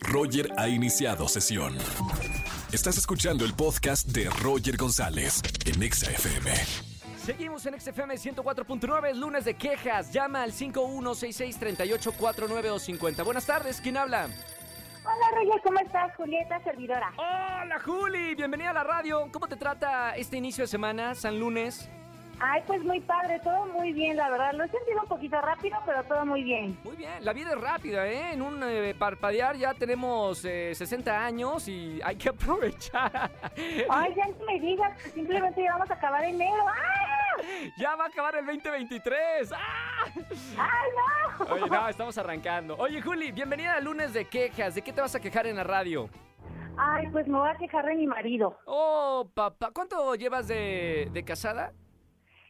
Roger ha iniciado sesión. Estás escuchando el podcast de Roger González en Exa FM. Seguimos en XFM 104.9, lunes de quejas. Llama al 5166-3849 o 50. Buenas tardes, ¿quién habla? Hola Roger, ¿cómo estás? Julieta, servidora. Hola Juli, bienvenida a la radio. ¿Cómo te trata este inicio de semana, San Lunes? Ay, pues muy padre, todo muy bien, la verdad. Lo he sentido un poquito rápido, pero todo muy bien. Muy bien, la vida es rápida, ¿eh? En un eh, parpadear ya tenemos eh, 60 años y hay que aprovechar. Ay, ya no me digas que simplemente ya vamos a acabar enero. ¡Ah! Ya va a acabar el 2023. ¡Ah! ¡Ay, no! Oye, no, estamos arrancando. Oye, Juli, bienvenida al lunes de quejas. ¿De qué te vas a quejar en la radio? Ay, pues me voy a quejar de mi marido. Oh, papá, ¿cuánto llevas de, de casada?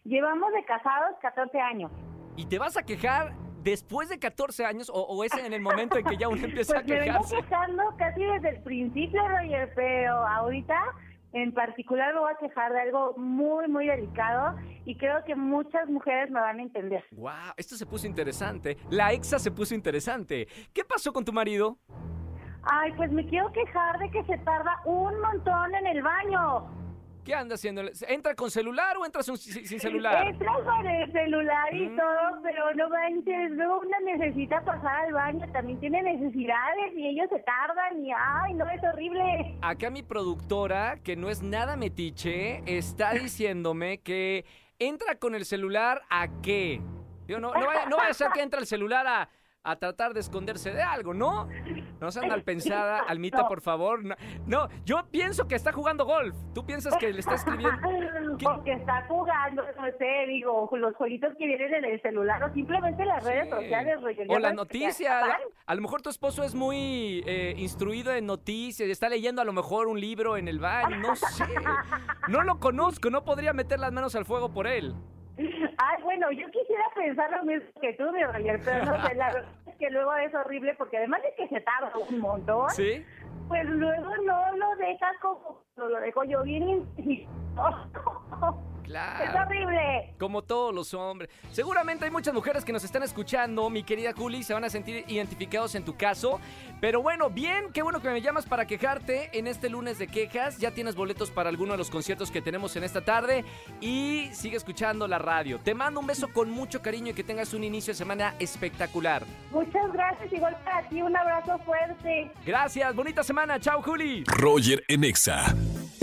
Llevamos de casados 14 años. ¿Y te vas a quejar después de 14 años o, o es en el momento en que ya uno empieza Pues a me vengo quejarse? quejando casi desde el principio, Roger, pero ahorita en particular me voy a quejar de algo muy, muy delicado y creo que muchas mujeres me van a entender. Wow, esto se puso interesante. La exa se puso interesante. ¿Qué pasó con tu marido? Ay, pues me quiero quejar de que se tarda un montón en el baño. ¿Qué anda haciendo? ¿Entra con celular o entras un- sin sin celular? Entra con el celular y Mm. todo, pero no manches, luego una necesita pasar al baño, también tiene necesidades y ellos se tardan y ay, no, es horrible. Acá mi productora, que no es nada metiche, está diciéndome que entra con el celular a qué. Digo, no, no, vaya, no vaya a ser que entra el celular a, a tratar de esconderse de algo, ¿no? No sean mal pensada, Almita, por favor. No, no, yo pienso que está jugando golf. Tú piensas que le está escribiendo. ¿Qué? Porque está jugando, no sé, digo, los jueguitos que vienen en el celular o simplemente las redes sociales. O la noticia. acaban. A lo mejor tu esposo es muy eh, instruido en noticias y está leyendo a lo mejor un libro en el baño. No sé. No lo conozco. No podría meter las manos al fuego por él. Bueno, yo quisiera pensar lo mismo que tú, mi Roger, pero no sé, la verdad es que luego es horrible porque además de que se tarda un montón, ¿Sí? pues luego no lo dejas como lo dejo yo bien insisto. Es horrible. Como todos los hombres. Seguramente hay muchas mujeres que nos están escuchando, mi querida Juli, se van a sentir identificados en tu caso. Pero bueno, bien, qué bueno que me llamas para quejarte en este lunes de quejas. Ya tienes boletos para alguno de los conciertos que tenemos en esta tarde y sigue escuchando la radio. Te mando un beso con mucho cariño y que tengas un inicio de semana espectacular. Muchas gracias, igual para ti, un abrazo fuerte. Gracias, bonita semana. Chao, Juli. Roger en Exa.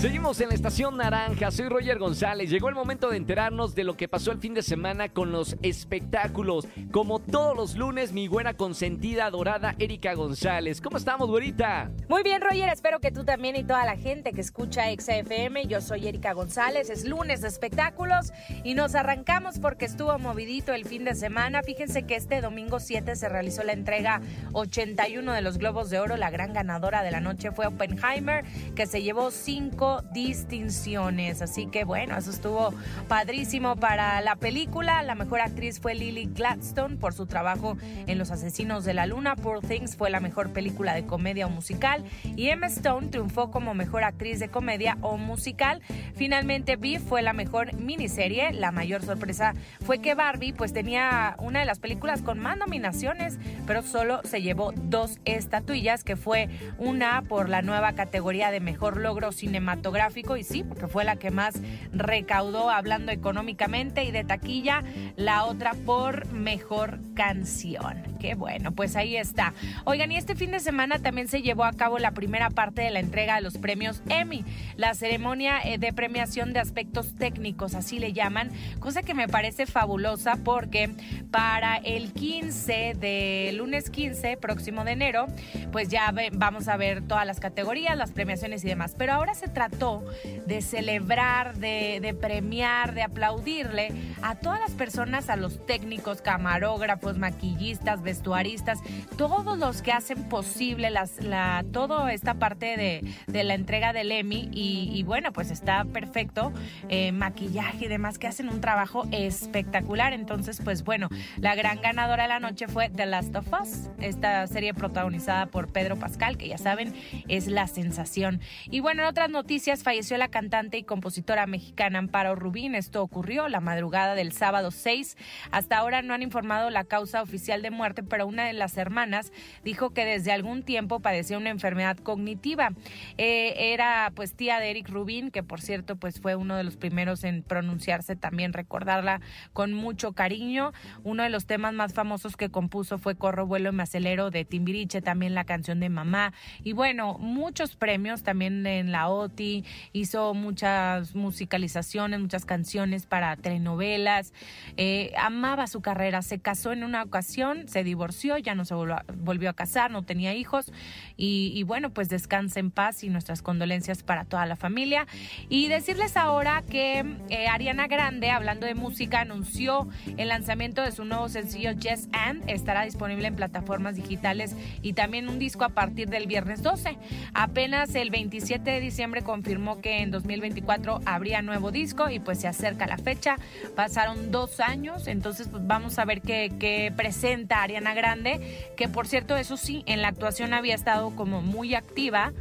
Seguimos en la estación naranja, soy Roger González. Llegó el momento de enterarnos de lo que pasó el fin de semana con los espectáculos. Como todos los lunes, mi buena consentida dorada Erika González. ¿Cómo estamos, güerita? Muy bien, Roger, espero que tú también y toda la gente que escucha XFM. Yo soy Erika González, es lunes de espectáculos y nos arrancamos porque estuvo movidito el fin de semana. Fíjense que este domingo 7 se realizó la entrega 81 de los Globos de Oro. La gran ganadora de la noche fue Oppenheimer, que se llevó cinco distinciones. Así que bueno, eso estuvo padrísimo para la película. La mejor actriz fue Lily Gladstone por su trabajo en Los Asesinos de la Luna. Poor Things fue la mejor película de comedia o musical. Y Emma Stone triunfó como mejor actriz de comedia o musical. Finalmente, Beef fue la mejor miniserie. La mayor sorpresa fue que Barbie pues tenía una de las películas con más nominaciones, pero solo se llevó dos estatuillas, que fue una por la nueva categoría de mejor logro cinematográfico y sí, porque fue la que más recaudó hablando económicamente y de taquilla, la otra por mejor canción. Qué bueno, pues ahí está. Oigan, y este fin de semana también se llevó a cabo la primera parte de la entrega de los premios Emmy, la ceremonia eh, de premiación de aspectos técnicos, así le llaman, cosa que me parece fabulosa porque para el 15 de lunes 15, próximo de enero, pues ya vamos a ver todas las categorías, las premiaciones y demás. Pero ahora se trató de celebrar, de, de premiar, de aplaudirle a todas las personas, a los técnicos, camarógrafos, maquillistas, vestuaristas, todos los que hacen posible la, toda esta parte de, de la entrega del Emmy. Y, bueno, pues está perfecto. eh, maquillaje y demás que hacen un trabajo espectacular. Entonces, pues bueno, la gran ganadora de la noche fue The Last of Us, esta serie protagonizada por Pedro Pascal, que ya saben, es la sensación. Y bueno, en otras noticias, falleció la cantante y compositora mexicana Amparo Rubín. Esto ocurrió la madrugada del sábado 6. Hasta ahora no han informado la causa oficial de muerte, pero una de las hermanas dijo que desde algún tiempo padecía una enfermedad cognitiva. Eh, era pues tía de Eric Rubín, que por cierto pues fue uno de los primeros en pronunciarse, también recordarla con mucho cariño. Uno de los temas más famosos que compuso fue Corro, vuelo y me acelero de Timbiriche, también la canción de Mamá. Y bueno, muchos premios también en la OTI, hizo muchas musicalizaciones, muchas canciones para telenovelas, eh, amaba su carrera, se casó en una ocasión, se divorció, ya no se volvió a, casar, no tenía hijos y, bueno, pues descansa en paz y nuestras condolencias para toda la familia. Y decirles ahora que eh, Ariana Grande, hablando de música, anunció el lanzamiento de su nuevo sencillo Yes and, estará disponible en plataformas digitales y también un disco a partir del viernes 12. Apenas el 27 de diciembre confirmó que en 2024 habría nuevo disco y pues se acerca la fecha. Pasaron dos años, entonces pues vamos a ver qué, qué presenta Ariana Grande, que por cierto, eso sí, en la actuación había estado como muy activa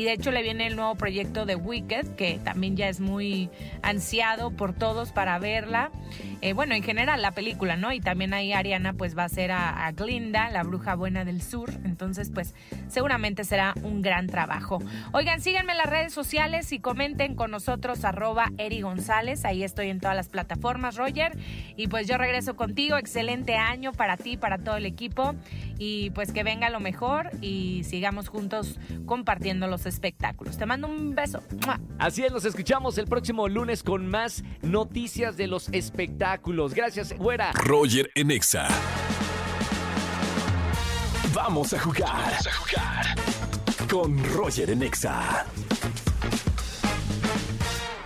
y de hecho le viene el nuevo proyecto de Wicked, que también ya es muy ansiado por todos para verla. Eh, bueno, en general la película, ¿no? Y también ahí Ariana pues va a ser a, Glinda, la bruja buena del sur. Entonces pues seguramente será un gran trabajo. Oigan, síganme en las redes sociales y comenten con nosotros arroba Eri González. Ahí estoy en todas las plataformas, Roger. Y pues yo regreso contigo. Excelente año para ti, para todo el equipo. Y pues que venga lo mejor y sigamos juntos compartiendo los espectáculos. Te mando un beso. Así es, nos escuchamos el próximo lunes con más noticias de los espectáculos. Gracias, güera. Roger Enexa. Vamos a jugar. Vamos a jugar. Con Roger Enexa.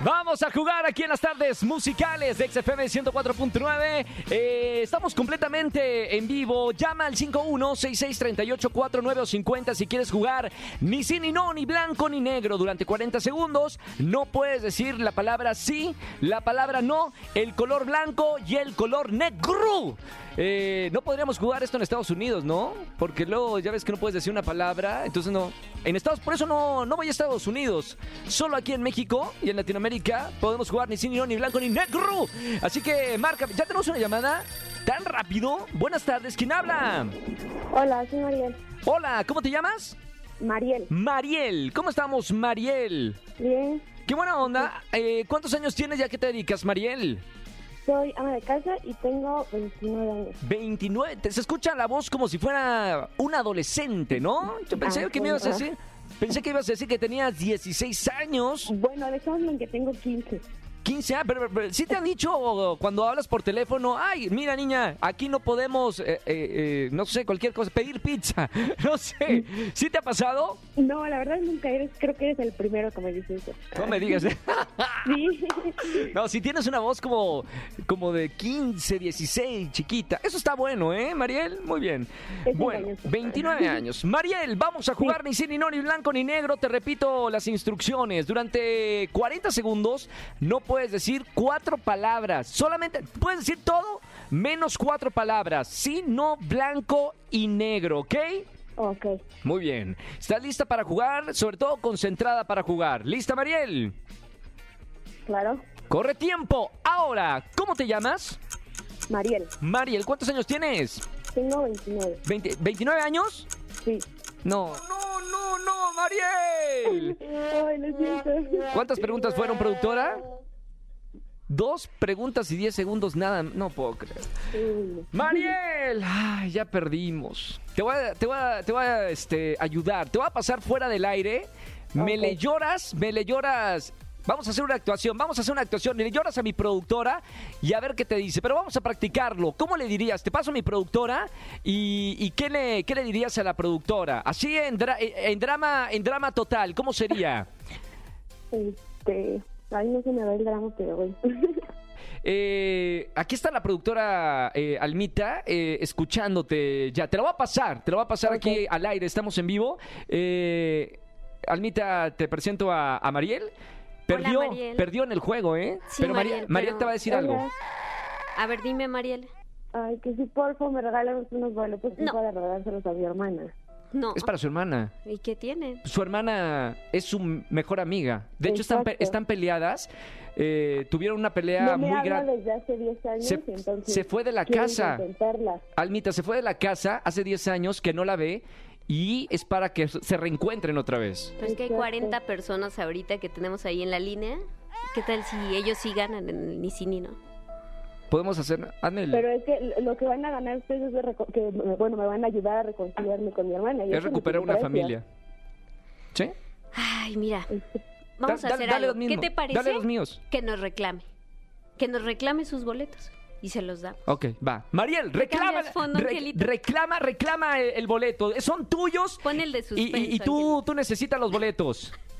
Vamos a jugar aquí en las tardes musicales de XFM 104.9. Eh, estamos completamente en vivo. Llama al 51663849 o 50 si quieres jugar ni sí, ni no, ni blanco, ni negro durante 40 segundos. No puedes decir la palabra sí, la palabra no, el color blanco y el color negro. Eh, no podríamos jugar esto en Estados Unidos, ¿no? Porque luego ya ves que no puedes decir una palabra, entonces no. En Estados, por eso no, no voy a Estados Unidos. Solo aquí en México y en Latinoamérica podemos jugar ni sí, ni no, ni blanco, ni negro. Así que marca, ya tenemos una llamada tan rápido. Buenas tardes, ¿quién habla? Hola, soy Mariel. Hola, ¿cómo te llamas? Mariel. Mariel, ¿cómo estamos, Mariel? Bien. Qué buena onda. Eh, ¿Cuántos años tienes ya que te dedicas, Mariel? Soy ama de casa y tengo 29 años. 29, se escucha la voz como si fuera un adolescente, ¿no? Yo pensé Ah, que me ibas a decir, pensé que ibas a decir que tenías 16 años, Bueno, dejémoslo en que tengo 15. 15 años, pero, pero- pero sí te han dicho cuando hablas por teléfono, ay, mira niña, aquí no podemos, eh, eh, eh, no sé, cualquier cosa, pedir pizza, no sé, ¿sí te ha pasado? No, la verdad nunca eres, creo que eres el primero que me dice eso. No me digas. Sí. No, si tienes una voz como, como de 15, 16, chiquita. Eso está bueno, ¿eh, Mariel? Muy bien. Bueno, engañoso. 29 años. Mariel, vamos a jugar ni sí, ni no, ni blanco, ni negro. Te repito las instrucciones. Durante 40 segundos no puedes decir cuatro palabras. Solamente puedes decir todo menos cuatro palabras. Sí, no, blanco y negro, ¿ok? Ok, Muy bien. ¿Estás lista para jugar? Sobre todo concentrada para jugar. ¿Lista, Mariel? claro. Corre tiempo. Ahora, ¿cómo te llamas? Mariel, Mariel, ¿cuántos años tienes? tengo 29. ¿20 ¿29 años? Sí. No. No, no, no, Mariel. Ay, lo siento. ¿Cuántas preguntas fueron, productora? Dos preguntas y 10 segundos, nada. No puedo creer. Mariel, ay, ya perdimos. Te voy a, te voy a, te voy a, este, ayudar. Te voy a pasar fuera del aire. Me le lloras, me le lloras. Vamos a hacer una actuación, vamos a hacer una actuación. Le lloras a mi productora y a ver qué te dice. Pero vamos a practicarlo. ¿Cómo le dirías? Te paso a mi productora y, y ¿qué, le, qué le dirías a la productora? Así en, dra- en drama, en drama total, ¿cómo sería? Este, ay, no se me va el drama, pero bueno. Eh, aquí está la productora eh, Almita eh, escuchándote ya. Te lo voy a pasar, te lo voy a pasar aquí al aire, estamos en vivo. Eh, Almita, te presento a, a Mariel. Perdió, Mariel. perdió en el juego, ¿eh? Sí, pero Mariel, Mariel, te va a decir algo. A ver, dime, Mariel. Ay, que si porfa me regalan unos boletos No. para regalárselos a mi hermana. No. Es para su hermana. ¿Y qué tiene? Su hermana es su mejor amiga. De hecho, están, pe- Exacto. están peleadas. Eh, tuvieron una pelea no me muy grande. desde hace 10 años, Se- entonces se fue de la casa. intentarla. Almita se fue de la casa hace 10 años que no la ve y es para que se reencuentren otra vez. Pues que hay Exacto. 40 personas ahorita que tenemos ahí en la línea. ¿Qué tal si ellos sí ganan en el ni sí ni no? Podemos hacer. Hazme el- Pero es que lo que van a ganar ustedes es de reco- que, bueno, me van a ayudar a reconciliarme con mi hermana. y es recuperar una familia. ¿Sí? Ay, mira, vamos Da- a da- hacer dale algo. ¿Qué te parece? Dale los míos. Que nos reclame. Que nos reclame sus boletos. Y se los damos. Ok, va. Mariel, reclama, fondo, re- reclama, reclama el, el boleto. Son tuyos Pon el de y, suspenso. y- y tú, Angelito. tú necesitas los boletos.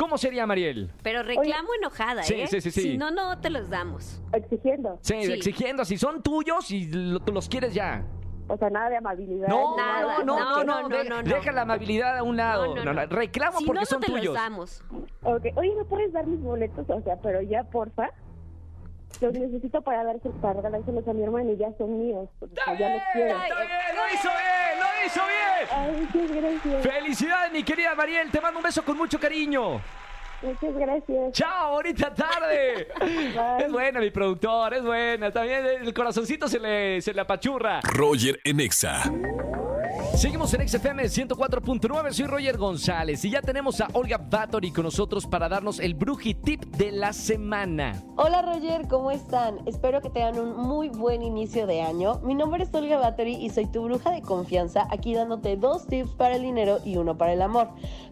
¿Cómo sería, Mariel? Pero reclamo enojada, Sí, ¿eh? sí, sí, sí. Si no, no te los damos. exigiendo. Sí, Sí. exigiendo, si son tuyos y lo- tú los quieres ya. O sea, nada de amabilidad. No, Nada, no, no, no, no, no, de- no, no. deja la amabilidad a un lado. No, no, No, no, no. Reclamo Si porque no, son no te tuyos. los damos. Ok, Oye, ¿me puedes dar mis boletos? O sea, pero ya, porfa. Los necesito para, darse, para regalárselos a mi hermana y ya son míos. Sea, ya los quiero. Ay, Está bien, lo hizo bien, lo hizo bien. Ay, muchas gracias. Felicidades, mi querida Mariel. Te mando un beso con mucho cariño. Muchas gracias. Chao, ahorita tarde. Bye. Es buena mi productor, es buena. También el corazoncito se le, se le apachurra. Roger en Exa. Seguimos en XFM 104.9, soy Roger González y ya tenemos a Olga Bathory con nosotros para darnos el Bruji Tip de la semana. Hola Roger, ¿cómo están? Espero que tengan un muy buen inicio de año. Mi nombre es Olga Battery y soy tu bruja de confianza, aquí dándote dos tips para el dinero y uno para el amor.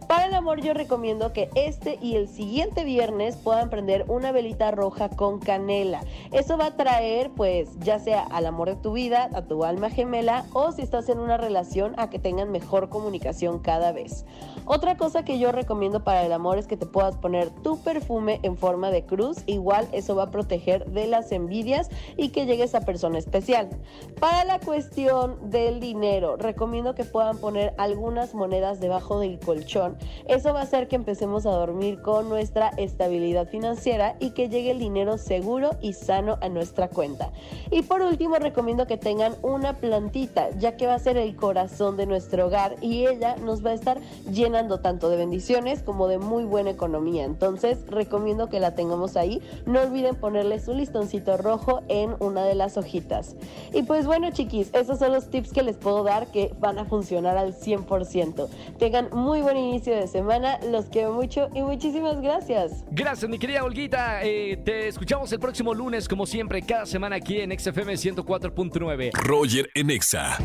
Para el amor yo recomiendo que este y el siguiente viernes puedan prender una velita roja con canela. Eso va a traer pues ya sea al amor de tu vida, a tu alma gemela o si estás en una relación a que tengan mejor comunicación cada vez. Otra cosa que yo recomiendo para el amor es que te puedas poner tu perfume en forma de cruz. Igual eso va a proteger de las envidias y que llegue esa persona especial. Para la cuestión del dinero, recomiendo que puedan poner algunas monedas debajo del colchón. Eso va a hacer que empecemos a dormir con nuestra estabilidad financiera y que llegue el dinero seguro y sano a nuestra cuenta. Y por último, recomiendo que tengan una plantita, ya que va a ser el corazón de nuestro hogar y ella nos va a estar llenando tanto de bendiciones como de muy buena economía. Entonces, recomiendo que la tengamos ahí. No olviden ponerle su listoncito rojo en una de las hojitas. Y pues bueno, chiquis, esos son los tips que les puedo dar que van a funcionar al 100%. Tengan muy buen inicio de semana, los quiero mucho y muchísimas gracias. Gracias, mi querida Olguita. Eh, te escuchamos el próximo lunes, como siempre, cada semana aquí en XFM 104.9. Roger en Exa.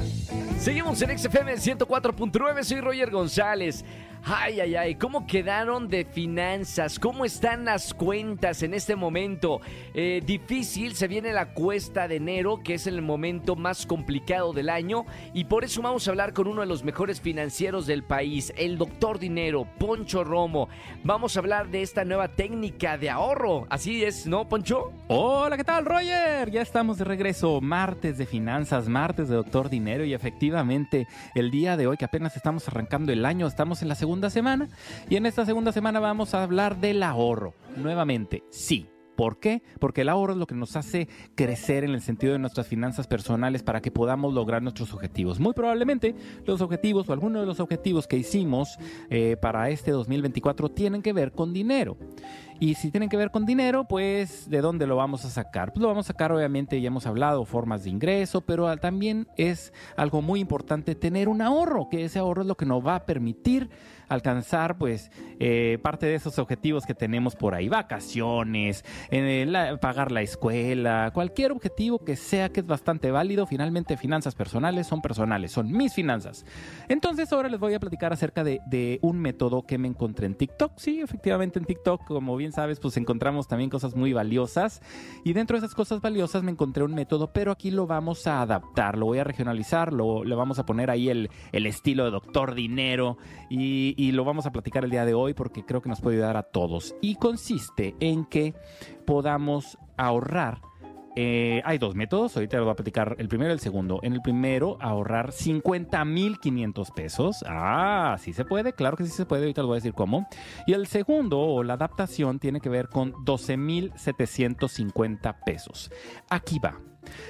Seguimos en XFM 104.9, soy Roger González. Ay, ay, ay, ¿cómo quedaron de finanzas? ¿Cómo están las cuentas en este momento? Eh, difícil, se viene la cuesta de enero, que es el momento más complicado del año, y por eso vamos a hablar con uno de los mejores financieros del país, el doctor Dinero, Poncho Romo. Vamos a hablar de esta nueva técnica de ahorro. Así es, ¿no, Poncho? Hola, ¿qué tal, Roger? Ya estamos de regreso. Martes de finanzas, martes de Doctor Dinero y efectivamente el día de hoy que apenas estamos arrancando el año, estamos en la segunda semana y en esta segunda semana vamos a hablar del ahorro. Nuevamente, sí. ¿Por qué? Porque el ahorro es lo que nos hace crecer en el sentido de nuestras finanzas personales para que podamos lograr nuestros objetivos. Muy probablemente los objetivos o algunos de los objetivos que hicimos eh, para este 2024 tienen que ver con dinero. Y si tienen que ver con dinero, pues ¿de dónde lo vamos a sacar? Pues lo vamos a sacar, obviamente, ya hemos hablado, formas de ingreso, pero también es algo muy importante tener un ahorro, que ese ahorro es lo que nos va a permitir alcanzar, pues, eh, parte de esos objetivos que tenemos por ahí, vacaciones, eh, pagar la escuela, cualquier objetivo que sea que es bastante válido, finalmente finanzas personales son personales, son mis finanzas. Entonces ahora les voy a platicar acerca de, de un método que me encontré en TikTok. Sí, efectivamente en TikTok, como bien sabes, pues encontramos también cosas muy valiosas. Y dentro de esas cosas valiosas me encontré un método, pero aquí lo vamos a adaptar, lo voy a regionalizar, lo, le vamos a poner ahí el, el estilo de Doctor Dinero y, y lo vamos a platicar el día de hoy porque creo que nos puede ayudar a todos. Y consiste en que podamos ahorrar eh, hay dos métodos, ahorita les voy a platicar el primero y el segundo. En el primero, ahorrar 50.500 pesos. Ah, sí se puede, claro que sí se puede, ahorita les voy a decir cómo. Y el segundo, o la adaptación, tiene que ver con 12.750 pesos. Aquí va.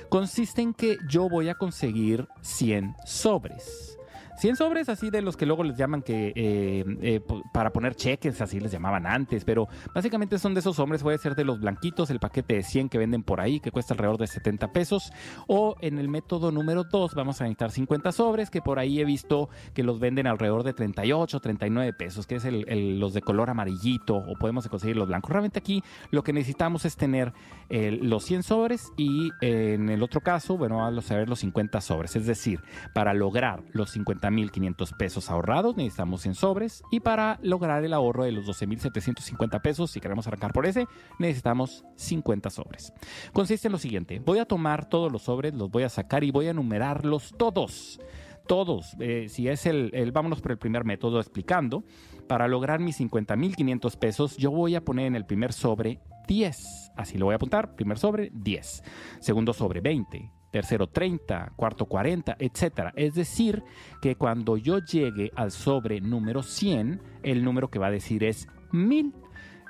Consiste en que yo voy a conseguir 100 sobres. 100 sobres así de los que luego les llaman que eh, eh, para poner cheques, así les llamaban antes, pero básicamente son de esos sobres, puede ser de los blanquitos, el paquete de 100 que venden por ahí, que cuesta alrededor de 70 pesos, o en el método número 2 vamos a necesitar 50 sobres, que por ahí he visto que los venden alrededor de 38, 39 pesos, que es los de color amarillito, o podemos conseguir los blancos. Realmente aquí lo que necesitamos es tener eh, los 100 sobres y en el otro caso, bueno, vamos a ver los 50 sobres, es decir, para lograr los 50.500 pesos ahorrados necesitamos 100 sobres y para lograr el ahorro de los 12.750 pesos, si queremos arrancar por ese, necesitamos 50 sobres. Consiste en lo siguiente, voy a tomar todos los sobres, los voy a sacar y voy a enumerarlos todos. Todos, eh, si es el, el- vámonos por el primer método explicando, para lograr mis 50.500 pesos, yo voy a poner en el primer sobre 10. Así lo voy a apuntar. Primer sobre 10. Segundo sobre 20. Tercero 30. Cuarto 40, etcétera. Es decir, que cuando yo llegue al sobre número 100, el número que va a decir es 1000.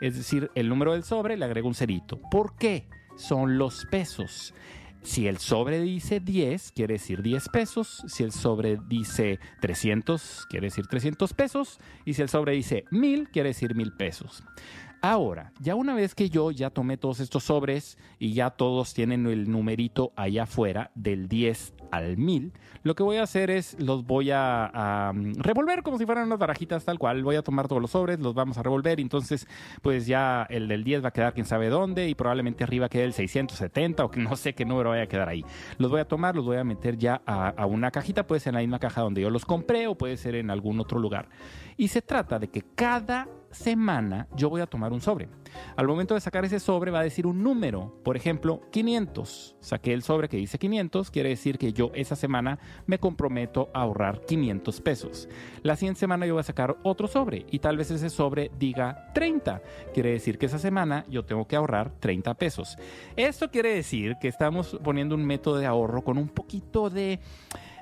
Es decir, el número del sobre le agrego un cerito. ¿Por qué? Son los pesos. Si el sobre dice 10, quiere decir 10 pesos. Si el sobre dice 300, quiere decir 300 pesos. Y si el sobre dice 1000, quiere decir 1000 pesos. Ahora, ya una vez que yo ya tomé todos estos sobres y ya todos tienen el numerito allá afuera del 10 al 1000, lo que voy a hacer es los voy a, mm, revolver como si fueran unas barajitas tal cual. Voy a tomar todos los sobres, los vamos a revolver entonces pues ya el del 10 va a quedar quién sabe dónde y probablemente arriba quede el 670 o que no sé qué número vaya a quedar ahí. Los voy a tomar, los voy a meter ya a, a una cajita, puede ser en la misma caja donde yo los compré o puede ser en algún otro lugar. Y se trata de que cada semana yo voy a tomar un sobre. Al momento de sacar ese sobre va a decir un número, por ejemplo, 500. Saqué el sobre que dice 500, quiere decir que yo esa semana me comprometo a ahorrar 500 pesos. La siguiente semana yo voy a sacar otro sobre y tal vez ese sobre diga 30. Quiere decir que esa semana yo tengo que ahorrar 30 pesos. Esto quiere decir que estamos poniendo un método de ahorro con un poquito de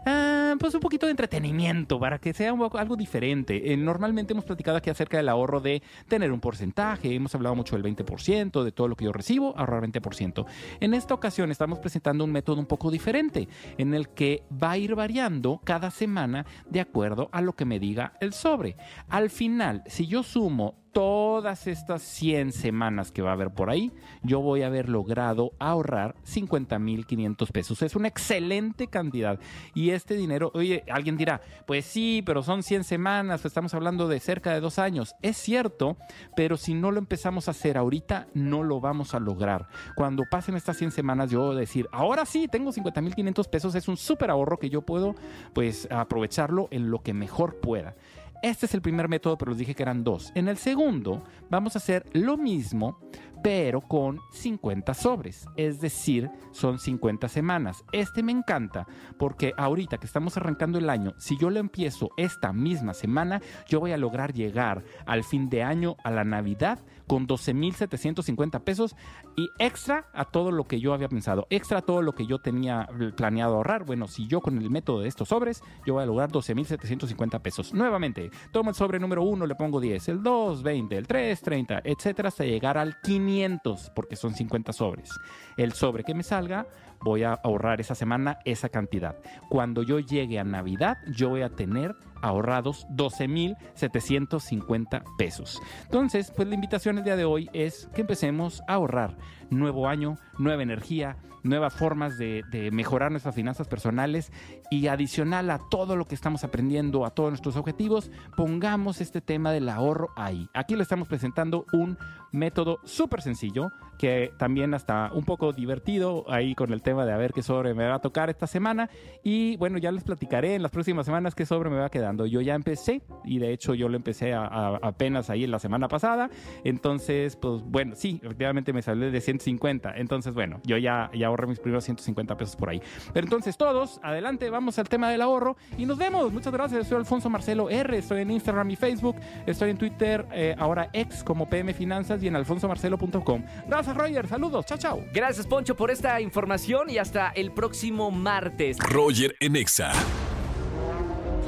Ah, pues un poquito de entretenimiento para que sea algo diferente. Eh, normalmente hemos platicado aquí acerca del ahorro de tener un porcentaje, hemos hablado mucho del 20%, de todo lo que yo recibo, ahorrar 20%. En esta ocasión estamos presentando un método un poco diferente, en el que va a ir variando cada semana de acuerdo a lo que me diga el sobre. Al final, si yo sumo todas estas 100 semanas que va a haber por ahí, yo voy a haber logrado ahorrar 50.500 pesos. Es una excelente cantidad. Y este dinero, oye, alguien dirá, pues sí, pero son 100 semanas, estamos hablando de cerca de dos años. Es cierto, pero si no lo empezamos a hacer ahorita, no lo vamos a lograr. Cuando pasen estas 100 semanas, yo voy a decir, ahora sí, tengo 50.500 pesos, es un súper ahorro que yo puedo, pues, aprovecharlo en lo que mejor pueda. Este es el primer método, pero les dije que eran dos. En el segundo, vamos a hacer lo mismo, pero con 50 sobres. Es decir, son 50 semanas. Este me encanta porque ahorita que estamos arrancando el año, si yo lo empiezo esta misma semana, yo voy a lograr llegar al fin de año, a la Navidad, con 12.750 pesos y extra a todo lo que yo había pensado, extra a todo lo que yo tenía planeado ahorrar. Bueno, si yo con el método de estos sobres, yo voy a lograr 12.750 pesos. Nuevamente, tomo el sobre número 1, le pongo 10, el 2, 20, el 3, 30, etcétera, hasta llegar al 500, porque son 50 sobres. El sobre que me salga, voy a ahorrar esa semana esa cantidad. Cuando yo llegue a Navidad, yo voy a tener ahorrados 12.750 pesos. Entonces, pues la invitación el día de hoy es que empecemos a ahorrar. Nuevo año, nueva energía, nuevas formas de, de mejorar nuestras finanzas personales y adicional a todo lo que estamos aprendiendo, a todos nuestros objetivos, pongamos este tema del ahorro ahí. Aquí le estamos presentando un método súper sencillo que también hasta un poco divertido ahí con el tema de a ver qué sobre me va a tocar esta semana. Y bueno ya les platicaré en las próximas semanas qué sobre me va quedando. Yo ya empecé y de hecho yo lo empecé a- a- apenas ahí en la semana pasada. Entonces pues bueno sí efectivamente me salió de 150 entonces bueno yo ya, ya ahorré mis primeros 150 pesos por ahí pero entonces todos adelante vamos al tema del ahorro y nos vemos muchas gracias soy Alfonso Marcelo R estoy en Instagram y Facebook estoy en Twitter eh, ahora ex como PM Finanzas y en alfonsomarcelo.com gracias Roger saludos chao chao Gracias, Poncho, por esta información y hasta el próximo martes. Roger en Exa.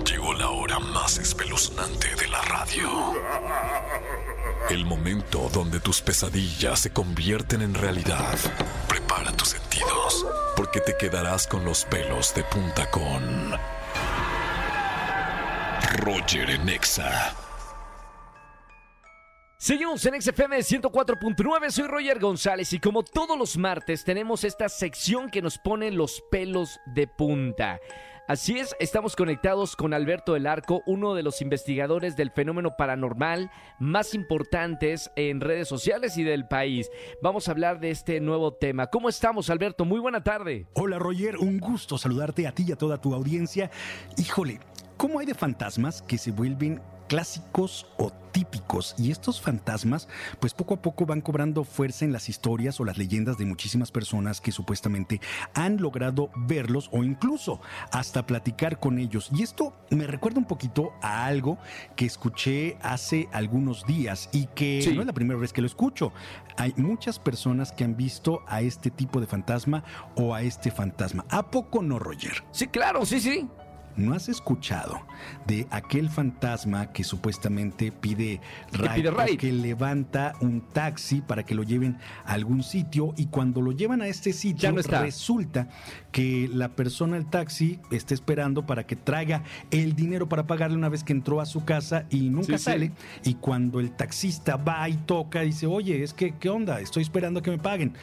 Llegó la hora más espeluznante de la radio. El momento donde tus pesadillas se convierten en realidad. Prepara tus sentidos, porque te quedarás con los pelos de punta con Roger en Exa. Seguimos en XFM 104.9, soy Roger González y como todos los martes tenemos esta sección que nos pone los pelos de punta. Así es, estamos conectados con Alberto del Arco, uno de los investigadores del fenómeno paranormal más importantes en redes sociales y del país. Vamos a hablar de este nuevo tema. ¿Cómo estamos, Alberto? Muy buena tarde. Hola Roger, un gusto saludarte a ti y a toda tu audiencia. Híjole, ¿cómo hay de fantasmas que se vuelven clásicos o típicos y estos fantasmas pues poco a poco van cobrando fuerza en las historias o las leyendas de muchísimas personas que supuestamente han logrado verlos o incluso hasta platicar con ellos y esto me recuerda un poquito a algo que escuché hace algunos días y que Sí. no es la primera vez que lo escucho hay muchas personas que han visto a este tipo de fantasma o a este fantasma ¿a poco no Roger? Sí, claro, sí, sí. ¿No has escuchado de aquel fantasma que supuestamente pide ride, que levanta un taxi para que lo lleven a algún sitio y cuando lo llevan a este sitio no resulta que la persona del taxi está esperando para que traiga el dinero para pagarle una vez que entró a su casa y nunca Sí, sí. sale y cuando el taxista va y toca dice, "Oye, es que qué onda? Estoy esperando a que me paguen."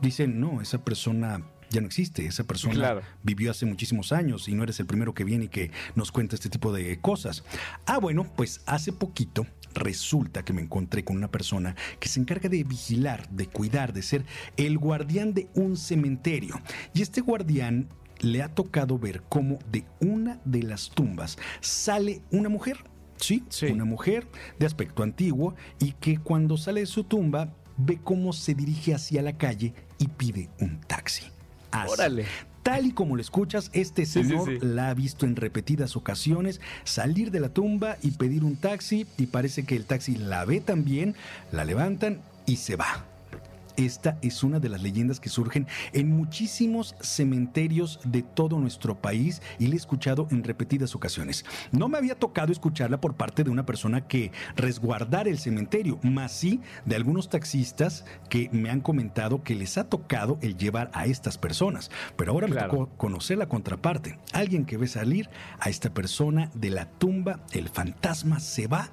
Dicen, "No, esa persona ya no existe, esa persona Claro. vivió hace muchísimos años y no eres el primero que viene y que nos cuenta este tipo de cosas. Ah, bueno, pues hace poquito resulta que me encontré con una persona que se encarga de vigilar, de cuidar, de ser el guardián de un cementerio. Y este guardián le ha tocado ver cómo de una de las tumbas sale una mujer. Sí, Sí. una mujer de aspecto antiguo y que cuando sale de su tumba ve cómo se dirige hacia la calle y pide un taxi. Así. Órale. Tal y como lo escuchas, este Sí, sí, señor sí. la ha visto en repetidas ocasiones salir de la tumba y pedir un taxi y parece que el taxi la ve también, la levantan y se va. Esta es una de las leyendas que surgen en muchísimos cementerios de todo nuestro país y la he escuchado en repetidas ocasiones. No me había tocado escucharla por parte de una persona que resguardara el cementerio, más sí de algunos taxistas que me han comentado que les ha tocado el llevar a estas personas. Pero ahora Claro. me tocó conocer la contraparte. Alguien que ve salir a esta persona de la tumba, el fantasma se va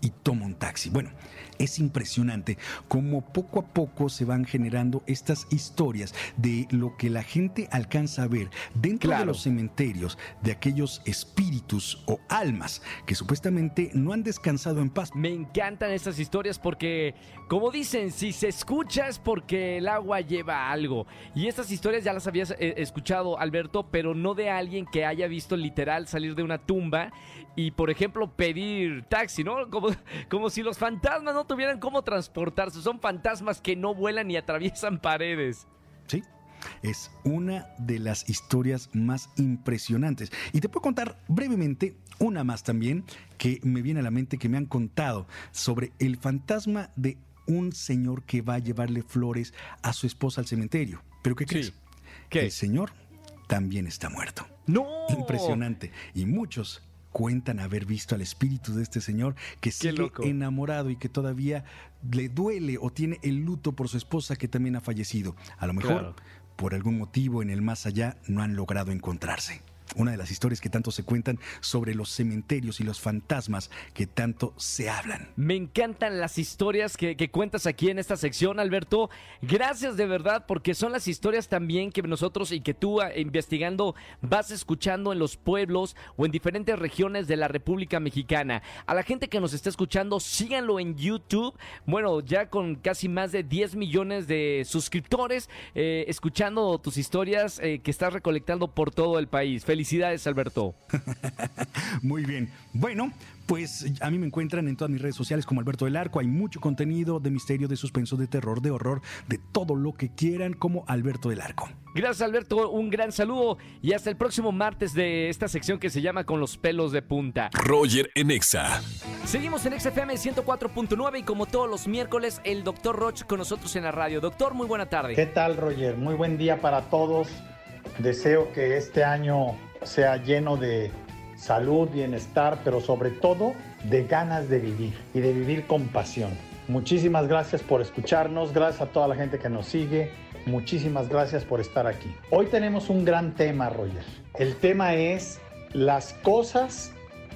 y toma un taxi. Bueno, es impresionante cómo poco a poco se van generando estas historias de lo que la gente alcanza a ver dentro de los cementerios, de aquellos espíritus o almas que supuestamente no han descansado en paz. Me encantan estas historias porque, como dicen, si se escucha es porque el agua lleva algo. Y estas historias ya las habías eh, escuchado, Alberto, pero no de alguien que haya visto literal salir de una tumba y, por ejemplo, pedir taxi, ¿no? Como, como si los fantasmas no tuvieran cómo transportarse. Son fantasmas que no vuelan ni atraviesan paredes. Sí. Es una de las historias más impresionantes. Y te puedo contar brevemente una más también que me viene a la mente que me han contado sobre el fantasma de un señor que va a llevarle flores a su esposa al cementerio. ¿Pero qué crees? ¿Qué? El señor también está muerto. ¡No! Impresionante. Y muchos cuentan haber visto al espíritu de este señor que sigue enamorado y que todavía le duele o tiene el luto por su esposa que también ha fallecido. A lo mejor, Claro. por algún motivo en el más allá, no han logrado encontrarse. Una de las historias que tanto se cuentan sobre los cementerios y los fantasmas que tanto se hablan. Me encantan las historias que, cuentas aquí en esta sección, Alberto. Gracias de verdad, porque son las historias también que nosotros y que tú ah, investigando vas escuchando en los pueblos o en diferentes regiones de la República Mexicana. A la gente que nos está escuchando, síganlo en YouTube. Bueno, ya con casi más de 10 millones de suscriptores, eh, escuchando tus historias eh, que estás recolectando por todo el país. Felicidades, Alberto. Muy bien. Bueno, pues a mí me encuentran en todas mis redes sociales como Alberto del Arco. Hay mucho contenido de misterio, de suspenso, de terror, de horror, de todo lo que quieran como Alberto del Arco. Gracias Alberto, un gran saludo y hasta el próximo martes de esta sección que se llama Con los pelos de punta. Roger en Exa. Seguimos en XFM 104.9 y como todos los miércoles el doctor Roch con nosotros en la radio. Doctor, muy buena ¿Qué tarde. tal, Roger? Muy buen día para todos. Deseo que este año sea lleno de salud, bienestar, pero sobre todo de ganas de vivir y de vivir con pasión. Muchísimas gracias por escucharnos, gracias a toda la gente que nos sigue, muchísimas gracias por estar aquí. Hoy tenemos un gran tema, Roger. El tema es las cosas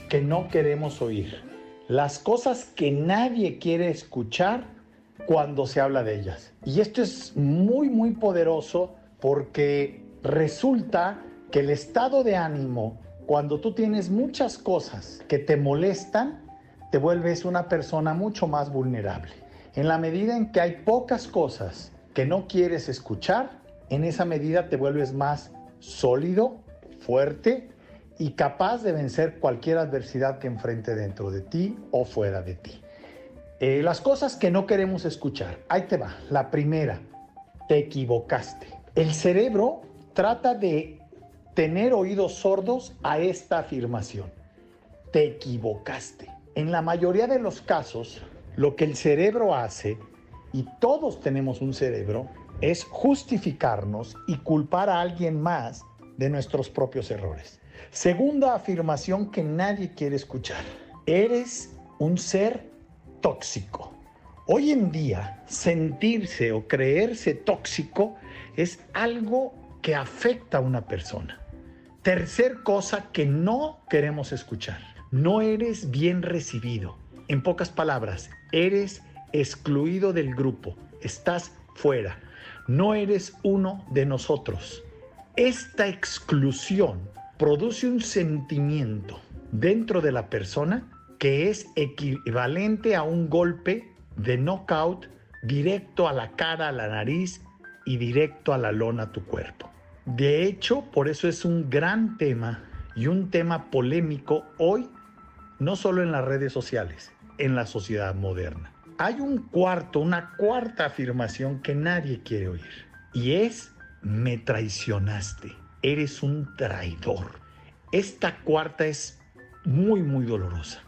que no queremos oír, las cosas que nadie quiere escuchar cuando se habla de ellas. Y esto es muy, muy poderoso porque resulta que el estado de ánimo, cuando tú tienes muchas cosas que te molestan, te vuelves una persona mucho más vulnerable. En la medida en que hay pocas cosas que no quieres escuchar, en esa medida te vuelves más sólido, fuerte y capaz de vencer cualquier adversidad que enfrente dentro de ti o fuera de ti. Eh, las cosas que no queremos escuchar. Ahí te va. La primera, te equivocaste. El cerebro trata de tener oídos sordos a esta afirmación. Te equivocaste. En la mayoría de los casos, lo que el cerebro hace, y todos tenemos un cerebro, es justificarnos y culpar a alguien más de nuestros propios errores. Segunda afirmación que nadie quiere escuchar. Eres un ser tóxico. Hoy en día, sentirse o creerse tóxico es algo que afecta a una persona. Tercer cosa que no queremos escuchar. No eres bien recibido. En pocas palabras, eres excluido del grupo. Estás fuera. No eres uno de nosotros. Esta exclusión produce un sentimiento dentro de la persona que es equivalente a un golpe de knockout directo a la cara, a la nariz y directo a la lona, tu cuerpo. De hecho, por eso es un gran tema y un tema polémico hoy, no solo en las redes sociales, en la sociedad moderna. Hay un cuarto, una cuarta afirmación que nadie quiere oír y es me traicionaste, eres un traidor. Esta cuarta es muy, muy dolorosa.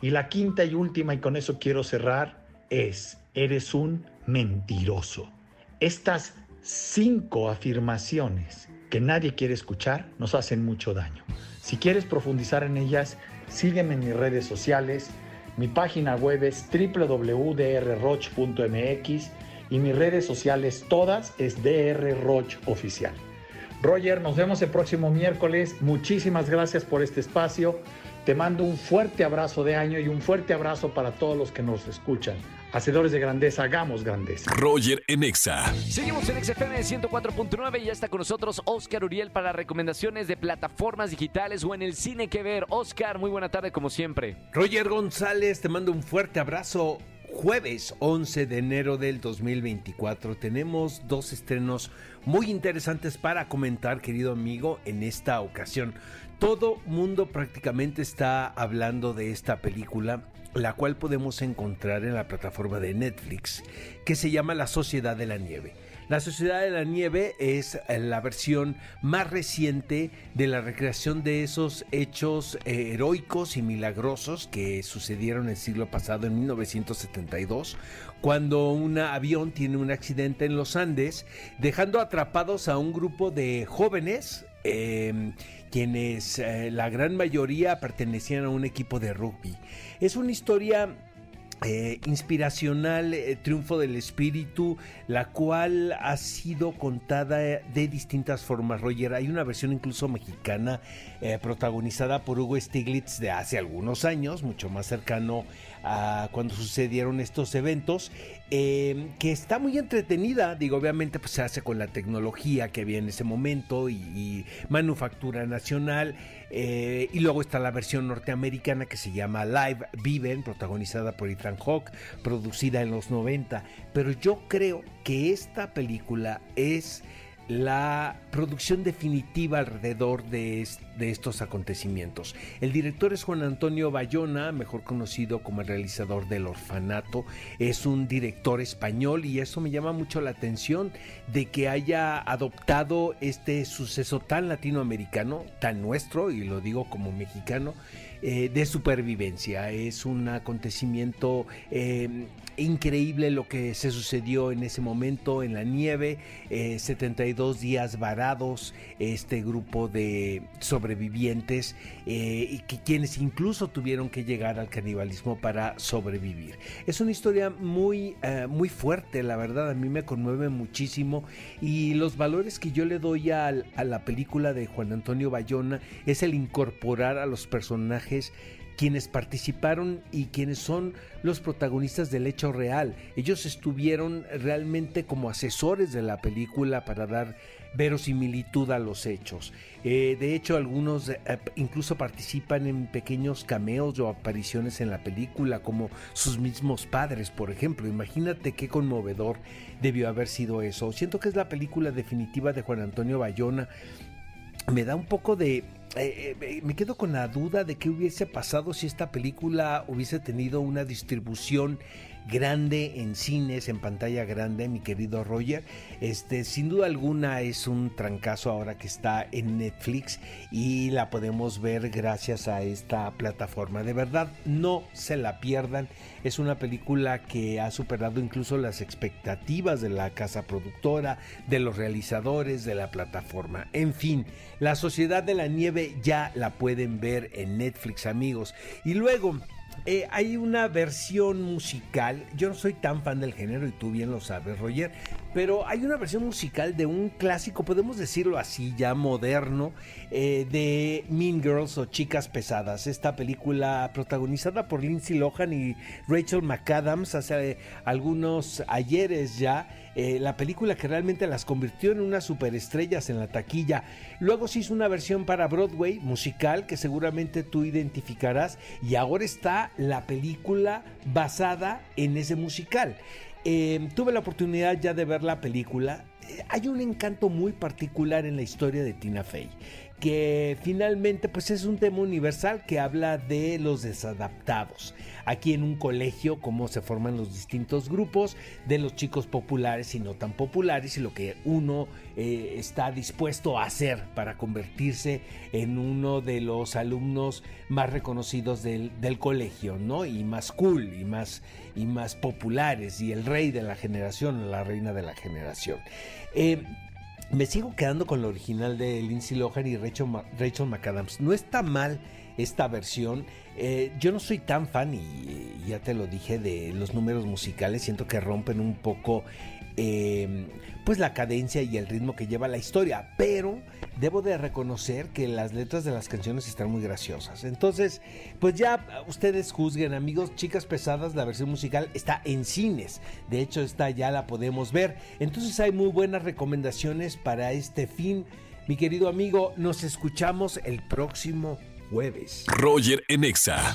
Y la quinta y última, y con eso quiero cerrar, es, eres un mentiroso. Estas cinco afirmaciones que nadie quiere escuchar nos hacen mucho daño. Si quieres profundizar en ellas, sígueme en mis redes sociales. Mi página web es www.drroch.mx y mis redes sociales todas es drroch oficial. Roger, nos vemos el próximo miércoles. Muchísimas gracias por este espacio. Te mando un fuerte abrazo de año y un fuerte abrazo para todos los que nos escuchan. Hacedores de grandeza, hagamos grandeza. Roger Enexa. Seguimos en XFM 104.9 y ya está con nosotros Oscar Uriel para recomendaciones de plataformas digitales o en el cine que ver. Oscar, muy buena tarde como siempre. Roger González, te mando un fuerte abrazo. Jueves 11 de enero del 2024 tenemos dos estrenos muy interesantes para comentar, querido amigo, en esta ocasión. Todo mundo prácticamente está hablando de esta película, la cual podemos encontrar en la plataforma de Netflix, que se llama La Sociedad de la Nieve. La Sociedad de la Nieve es eh, la versión más reciente de la recreación de esos hechos eh, heroicos y milagrosos que sucedieron el siglo pasado, en 1972, cuando un avión tiene un accidente en los Andes, dejando atrapados a un grupo de jóvenes. Em, quienes eh, la gran mayoría pertenecían a un equipo de rugby. Es una historia eh, inspiracional eh, Triunfo del Espíritu, la cual ha sido contada de distintas formas, Roger. Hay una versión incluso mexicana protagonizada por Hugo Stiglitz de hace algunos años, mucho más cercano cuando sucedieron estos eventos, que está muy entretenida. Digo, obviamente pues, se hace con la tecnología que había en ese momento y, y manufactura nacional. Eh, y luego está la versión norteamericana que se llama Live Viven, protagonizada por Ethan Hawke, producida en los 90. Pero yo creo que esta película es la producción definitiva alrededor de, de, estos acontecimientos. El director es Juan Antonio Bayona, mejor conocido como el realizador del Orfanato. Es un director español y eso me llama mucho la atención de que haya adoptado este suceso tan latinoamericano, tan nuestro, y lo digo como mexicano, eh, de supervivencia. Es un acontecimiento eh, increíble lo que se sucedió en ese momento en la nieve, 72 eh, días varados, este grupo de sobrevivientes y que quienes incluso tuvieron que llegar al canibalismo para sobrevivir. Es una historia muy, muy fuerte, la verdad, a mí me conmueve muchísimo y los valores que yo le doy a la película de Juan Antonio Bayona es el incorporar a los personajes quienes participaron y quienes son los protagonistas del hecho real. Ellos estuvieron realmente como asesores de la película para dar verosimilitud a los hechos. Eh, de hecho, algunos eh, incluso participan en pequeños cameos o apariciones en la película, como sus mismos padres, por ejemplo. Imagínate qué conmovedor debió haber sido eso. Siento que es la película definitiva de Juan Antonio Bayona. Me da un poco de eh, eh, me quedo con la duda de qué hubiese pasado si esta película hubiese tenido una distribución grande en cines, en pantalla grande, mi querido Roger. Este, sin duda alguna es un trancazo ahora que está en Netflix y la podemos ver gracias a esta plataforma. De verdad, no se la pierdan. Es una película que ha superado incluso las expectativas de la casa productora, de los realizadores, de la plataforma. En fin, La Sociedad de la Nieve ya la pueden ver en Netflix, amigos. Y luego eh, hay una versión musical. Yo no soy tan fan del género y tú bien lo sabes, Roger. Pero hay una versión musical de un clásico, podemos decirlo así, ya moderno, eh, de Mean Girls o Chicas Pesadas. Esta película protagonizada por Lindsay Lohan y Rachel McAdams hace algunos ayeres ya. Eh, la película que realmente las convirtió en unas superestrellas en la taquilla. Luego se hizo una versión para Broadway musical que seguramente tú identificarás y ahora está la película basada en ese musical. Eh, tuve la oportunidad ya de ver la película. Eh, hay un encanto muy particular en la historia de Tina Fey que finalmente pues es un tema universal que habla de los desadaptados. Aquí en un colegio, cómo se forman los distintos grupos de los chicos populares y no tan populares y lo que uno eh, está dispuesto a hacer para convertirse en uno de los alumnos más reconocidos del, colegio, ¿no? Y más cool y más, y más populares y el rey de la generación, la reina de la generación. Eh, me sigo quedando con lo original de Lindsay Lohan y Rachel, Rachel McAdams. No está mal esta versión. Eh, yo no soy tan fan, y ya te lo dije, de los números musicales. Siento que rompen un poco eh, pues la cadencia y el ritmo que lleva la historia. Pero debo de reconocer que las letras de las canciones están muy graciosas. Entonces, pues ya ustedes juzguen, amigos, chicas pesadas, la versión musical está en cines. De hecho, esta ya la podemos ver. Entonces hay muy buenas recomendaciones para este fin. Mi querido amigo, nos escuchamos el próximo jueves. Roger Enexa.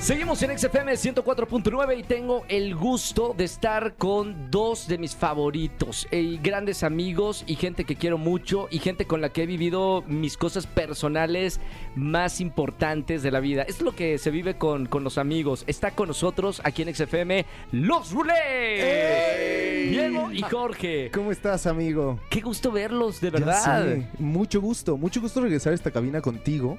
Seguimos en XFM 104.9 y tengo el gusto de estar con dos de mis favoritos, eh, grandes amigos y gente que quiero mucho y gente con la que he vivido mis cosas personales más importantes de la vida. Es lo que se vive con, con los amigos. Está con nosotros aquí en XFM Los Rulés. Diego y Jorge. ¿Cómo estás, amigo? Qué gusto verlos, de verdad. Mucho gusto, mucho gusto regresar a esta cabina contigo.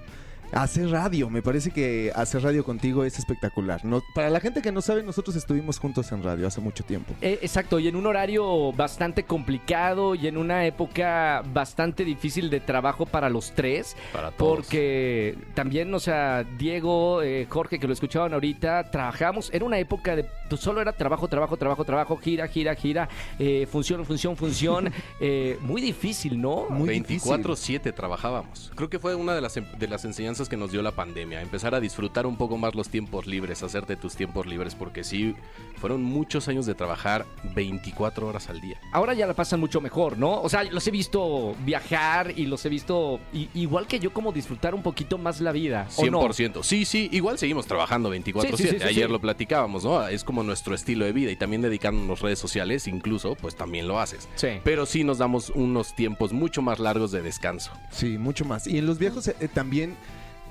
Hacer radio, me parece que hacer radio contigo es espectacular. No, para la gente que no sabe, nosotros estuvimos juntos en radio hace mucho tiempo. Eh, exacto, y en un horario bastante complicado y en una época bastante difícil de trabajo para los tres. Para todos. Porque también, o sea, Diego, eh, Jorge, que lo escuchaban ahorita, trabajamos, era una época de, pues, solo era trabajo, trabajo, trabajo, trabajo, gira, gira, gira, eh, función, función, función. eh, muy difícil, ¿no? Muy 24/7 trabajábamos. Creo que fue una de las, em- de las enseñanzas que nos dio la pandemia. Empezar a disfrutar un poco más los tiempos libres, hacerte tus tiempos libres, porque sí, fueron muchos años de trabajar 24 horas al día. Ahora ya la pasan mucho mejor, ¿no? O sea, los he visto viajar y los he visto, igual que yo, como disfrutar un poquito más la vida. ¿o no? 100%. Sí, sí, igual seguimos trabajando 24/7. Sí, sí, sí, sí, Ayer sí. lo platicábamos, ¿no? Es como nuestro estilo de vida y también dedicándonos redes sociales, incluso, pues también lo haces. Sí. Pero sí nos damos unos tiempos mucho más largos de descanso. Sí, mucho más. Y en los viejos eh, también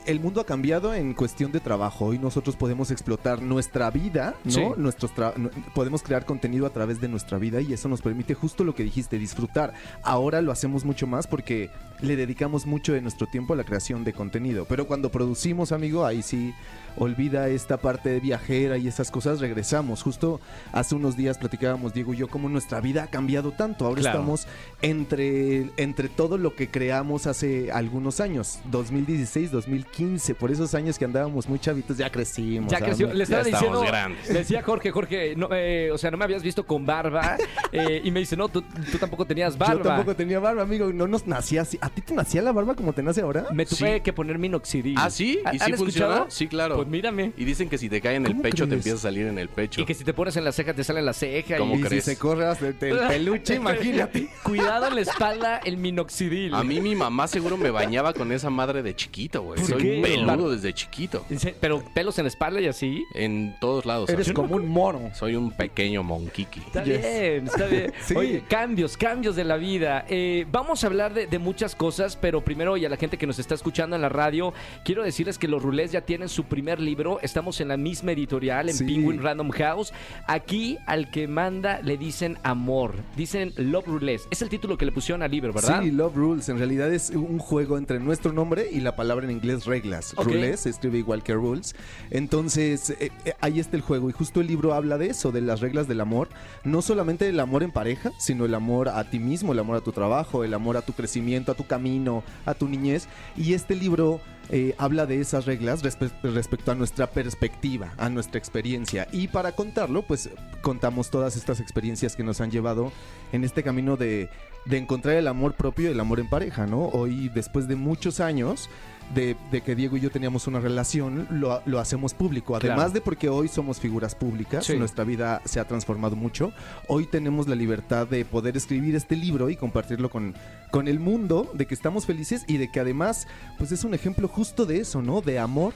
el mundo ha cambiado en cuestión de trabajo. Hoy nosotros podemos explotar nuestra vida, ¿no? Sí. Nuestros tra- podemos crear contenido a través de nuestra vida y eso nos permite justo lo que dijiste, disfrutar. Ahora lo hacemos mucho más porque le dedicamos mucho de nuestro tiempo a la creación de contenido. Pero cuando producimos, amigo, ahí sí olvida esta parte de viajera y esas cosas, regresamos. Justo hace unos días platicábamos, Diego y yo, cómo nuestra vida ha cambiado tanto. Ahora Claro. estamos entre, entre todo lo que creamos hace algunos años, 2016, 2015. 15, por esos años que andábamos muy chavitos, ya crecimos. Ya creció. Le estaba Ya diciendo, grandes. le decía Jorge, Jorge, no, eh, o sea, no me habías visto con barba. eh, y me dice, no, tú, tú tampoco tenías barba. Yo tampoco tenía barba, amigo. No nos nacía así. ¿A ti te nacía la barba como te nace ahora? Me tuve que poner minoxidil. ¿Ah, sí? ¿Y ¿Han sí funciona? escuchado? Sí, claro. Pues mírame. Y dicen que si te cae en el ¿Cómo pecho, te empieza a salir en el pecho. Y que si te pones en la ceja, te sale en la ceja. ¿Cómo y y crees? si se corras del peluche, imagínate. Cuidado en la espalda el minoxidil. A mí mi mamá seguro me bañaba con esa madre de chiquito, güey. ¿Por Soy qué? peludo desde chiquito. Pero pelos en la espalda y así. En todos lados. Eres como un mono. Soy un pequeño monquiqui. Está Yes. bien, está bien. Sí. Oye, cambios, cambios de la vida. Eh, vamos a hablar de, de muchas cosas, pero primero, y a la gente que nos está escuchando en la radio, quiero decirles que los Rulés ya tienen su primer libro. Estamos en la misma editorial, en Sí. Penguin Random House. Aquí al que manda le dicen amor. Dicen Love Rulés. Es el título que le pusieron al libro, ¿verdad? Sí, Love Rules. En realidad es un juego entre nuestro nombre y la palabra en inglés reglas. Rules se escribe igual que rules. Entonces, eh, eh, ahí está el juego. Y justo el libro habla de eso, de las reglas del amor. No solamente el amor en pareja, sino el amor a ti mismo, el amor a tu trabajo, el amor a tu crecimiento, a tu camino, a tu niñez. Y este libro eh, habla de esas reglas respe- respecto a nuestra perspectiva, a nuestra experiencia. Y para contarlo, pues contamos todas estas experiencias que nos han llevado en este camino de, de encontrar el amor propio y el amor en pareja, ¿no? Hoy, después de muchos años de, de que Diego y yo teníamos una relación, lo, lo hacemos público. Además Claro. de porque hoy somos figuras públicas, Sí. nuestra vida se ha transformado mucho. Hoy tenemos la libertad de poder escribir este libro y compartirlo con, con el mundo, de que estamos felices y de que además, pues es un ejemplo justo de eso, ¿no? De amor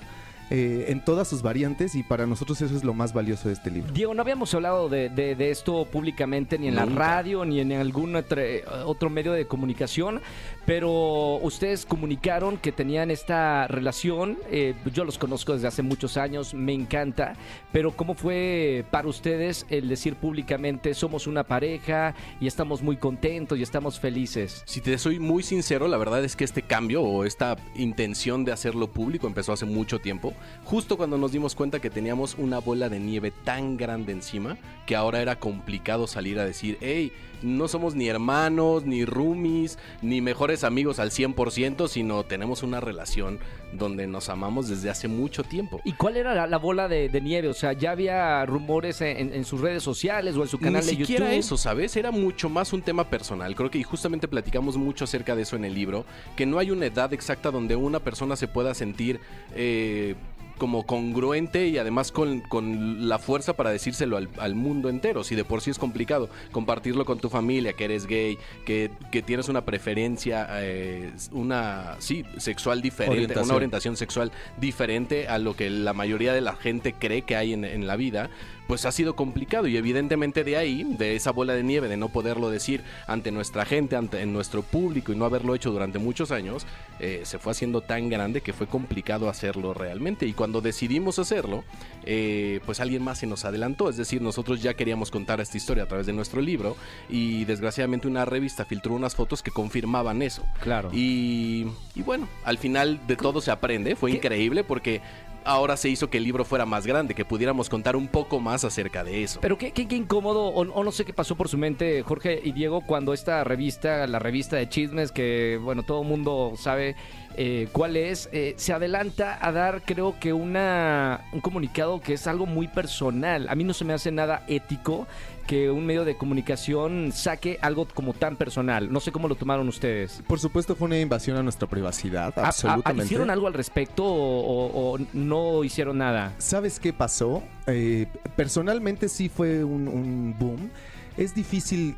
eh, en todas sus variantes y para nosotros eso es lo más valioso de este libro. Diego, no habíamos hablado de, de- de esto públicamente ni en la radio ni en algún otro, otro medio de comunicación, pero ustedes comunicaron que tenían esta relación. eh, yo los conozco desde hace muchos años, me encanta, pero ¿cómo fue para ustedes el decir públicamente somos una pareja y estamos muy contentos y estamos felices? Si te soy muy sincero, la verdad es que este cambio o esta intención de hacerlo público empezó hace mucho tiempo, justo cuando nos dimos cuenta que teníamos una bola de nieve tan grande encima que ahora era complicado salir a decir, hey, no somos ni hermanos, ni roomies, ni mejores amigos al 100%, sino tenemos una relación donde nos amamos desde hace mucho tiempo. ¿Y cuál era la, la bola de, de nieve? O sea, ¿ya había rumores en, en sus redes sociales o en su canal Ni de siquiera YouTube? eso, ¿sabes? Era mucho más un tema personal. Creo que y justamente platicamos mucho acerca de eso en el libro, que no hay una edad exacta donde una persona se pueda sentir eh, como congruente y además con, con la fuerza para decírselo al, al mundo entero. Si de por sí es complicado compartirlo con tu familia, que eres gay, que, que tienes una preferencia, eh, una, sí, sexual diferente, Orientación. una orientación sexual diferente a lo que la mayoría de la gente cree que hay en, en la vida, pues ha sido complicado y evidentemente de ahí, de esa bola de nieve, de no poderlo decir ante nuestra gente, ante en nuestro público y no haberlo hecho durante muchos años, eh, se fue haciendo tan grande que fue complicado hacerlo realmente. Y cuando decidimos hacerlo, eh, pues alguien más se nos adelantó, es decir, nosotros ya queríamos contar esta historia a través de nuestro libro y desgraciadamente una revista filtró unas fotos que confirmaban eso. Claro. Y, y bueno, al final de todo se aprende, fue increíble porque ahora se hizo que el libro fuera más grande, que pudiéramos contar un poco más acerca de eso. Pero qué, qué- qué incómodo, o, no sé qué pasó por su mente, Jorge y Diego, cuando esta revista, la revista de chismes, que bueno, todo el mundo sabe eh, cuál es, eh, se adelanta a dar, creo que una, un comunicado que es algo muy personal. A mí no se me hace nada ético que un medio de comunicación saque algo como tan personal. No sé cómo lo tomaron ustedes. Por supuesto fue una invasión a nuestra privacidad, ¿A- a- absolutamente. ¿Hicieron algo al respecto o, o- o no hicieron nada? ¿Sabes qué pasó? Eh, personalmente sí fue un, un boom. Es difícil,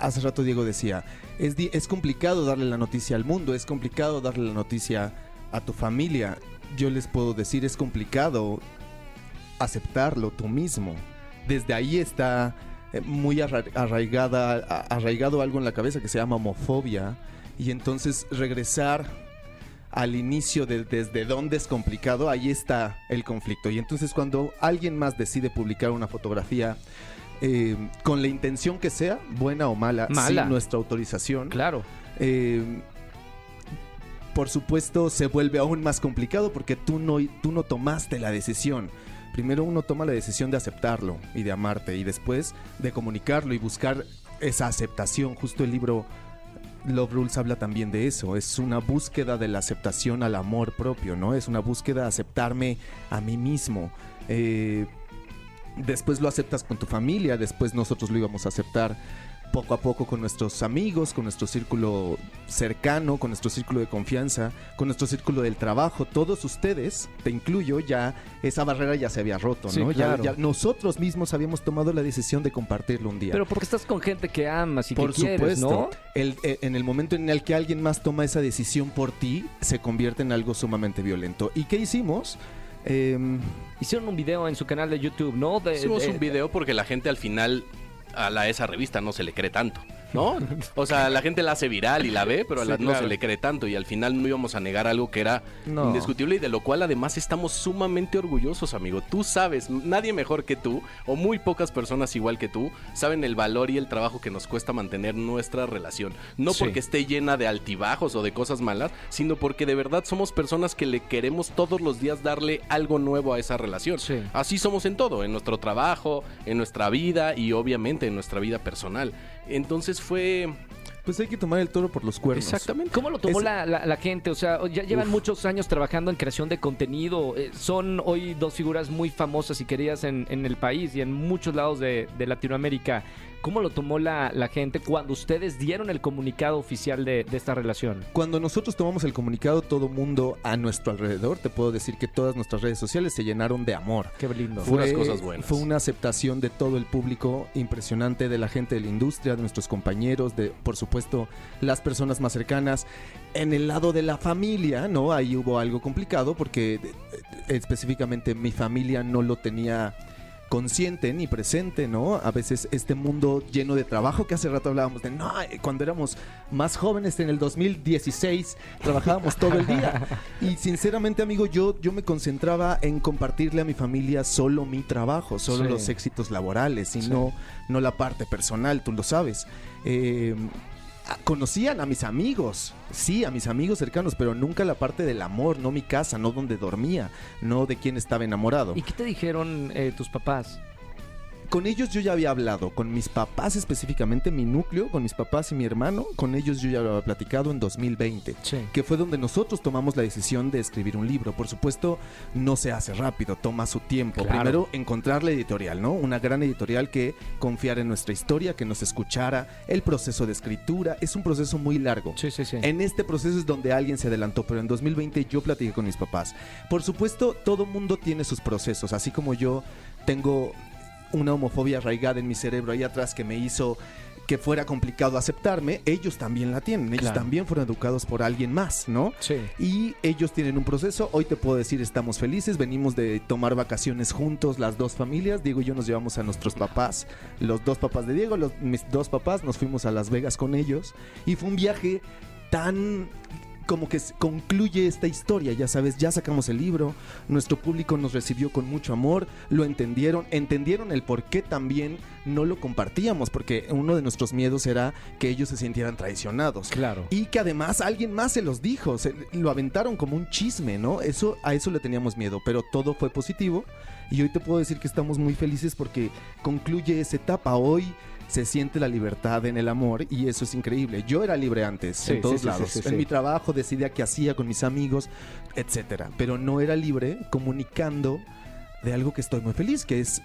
hace rato Diego decía, es, di- es complicado darle la noticia al mundo, es complicado darle la noticia a tu familia. Yo les puedo decir, es complicado aceptarlo tú mismo. Desde ahí está muy arra- arraigada, arraigado algo en la cabeza que se llama homofobia. Y entonces regresar al inicio de desde dónde es complicado, ahí está el conflicto. Y entonces cuando alguien más decide publicar una fotografía eh, con la intención que sea, buena o mala, Mala. sin nuestra autorización, Claro. eh, por supuesto se vuelve aún más complicado porque tú no, tú no tomaste la decisión. Primero uno toma la decisión de aceptarlo y de amarte y después de comunicarlo y buscar esa aceptación. Justo el libro Love Rules habla también de eso, es una búsqueda de la aceptación al amor propio, ¿no? Es una búsqueda de aceptarme a mí mismo. Eh, después lo aceptas con tu familia, después nosotros lo íbamos a aceptar poco a poco con nuestros amigos, con nuestro círculo cercano, con nuestro círculo de confianza, con nuestro círculo del trabajo. Todos ustedes, te incluyo, ya esa barrera ya se había roto, Sí, ¿no? Claro. ya nosotros mismos habíamos tomado la decisión de compartirlo un día. Pero porque estás con gente que amas y Por que quieres, supuesto. ¿no? El- eh, en el momento en el que alguien más toma esa decisión por ti, se convierte en algo sumamente violento. ¿Y qué hicimos? Em, Hicieron un video en su canal de YouTube, ¿no? De- Hicimos de- un video porque la gente al final a la, esa revista no se le cree tanto, ¿no? O sea, la gente la hace viral y la ve, pero a Sí, la no claro. se le cree tanto y al final no íbamos a negar algo que era No. indiscutible y de lo cual además estamos sumamente orgullosos, amigo. Tú sabes, nadie mejor que tú o muy pocas personas igual que tú saben el valor y el trabajo que nos cuesta mantener nuestra relación. No Sí. porque esté llena de altibajos o de cosas malas, sino porque de verdad somos personas que le queremos todos los días darle algo nuevo a esa relación. Sí. Así somos en todo, en nuestro trabajo, en nuestra vida y obviamente en nuestra vida personal. Entonces fue... pues hay que tomar el toro por los cuernos. Exactamente. ¿Cómo lo tomó Es- la, la- la gente? O sea, ya llevan Uf. muchos años trabajando en creación de contenido. eh, son hoy dos figuras muy famosas y queridas en, en el país y en muchos lados de, de Latinoamérica. ¿Cómo lo tomó la, la gente cuando ustedes dieron el comunicado oficial de, de esta relación? Cuando nosotros tomamos el comunicado, todo mundo a nuestro alrededor, te puedo decir que todas nuestras redes sociales se llenaron de amor. Qué lindo. Puras cosas buenas. Fue una aceptación de todo el público impresionante, de la gente de la industria, de nuestros compañeros, de, por supuesto, las personas más cercanas. En el lado de la familia, ¿no? Ahí hubo algo complicado porque eh, específicamente mi familia no lo tenía consciente ni presente, ¿no? A veces este mundo lleno de trabajo que hace rato hablábamos de, no, eh, cuando éramos más jóvenes en el 2016 trabajábamos todo el día. Y sinceramente, amigo, yo, yo me concentraba en compartirle a mi familia solo mi trabajo, solo Sí. los éxitos laborales y Sí. no, no la parte personal, tú lo sabes. Eh, conocían a mis amigos, sí, a mis amigos cercanos, pero nunca la parte del amor, no mi casa, no donde dormía, no de quién estaba enamorado. ¿Y qué te dijeron eh, tus papás? Con ellos yo ya había hablado, con mis papás específicamente, mi núcleo, con mis papás y mi hermano, con ellos yo ya lo había platicado en 2020, Sí. que fue donde nosotros tomamos la decisión de escribir un libro. Por supuesto, no se hace rápido, toma su tiempo. Claro. Primero, encontrar la editorial, ¿no? Una gran editorial que confiara en nuestra historia, que nos escuchara, el proceso de escritura, es un proceso muy largo. Sí, sí, sí. En este proceso es donde alguien se adelantó, pero en 2020 yo platiqué con mis papás. Por supuesto, todo mundo tiene sus procesos, así como yo tengo una homofobia arraigada en mi cerebro ahí atrás que me hizo que fuera complicado aceptarme, ellos también la tienen, ellos Claro. también fueron educados por alguien más, ¿no? Sí. Y ellos tienen un proceso, hoy te puedo decir estamos felices, venimos de tomar vacaciones juntos las dos familias, Diego y yo nos llevamos a nuestros papás, los dos papás de Diego, los, mis dos papás, nos fuimos a Las Vegas con ellos y fue un viaje tan como que concluye esta historia, ya sabes, ya sacamos el libro, nuestro público nos recibió con mucho amor, lo entendieron, entendieron el por qué también no lo compartíamos, porque uno de nuestros miedos era que ellos se sintieran traicionados. Claro. Y que además alguien más se los dijo, se- lo aventaron como un chisme, ¿no? Eso, a eso le teníamos miedo, pero todo fue positivo y hoy te puedo decir que estamos muy felices porque concluye esa etapa. Hoy se siente la libertad en el amor y eso es increíble. Yo era libre antes, Sí, en todos sí, lados. sí, en mi trabajo decidía qué hacía con mis amigos, etcétera. Pero no era libre comunicando de algo que estoy muy feliz, que es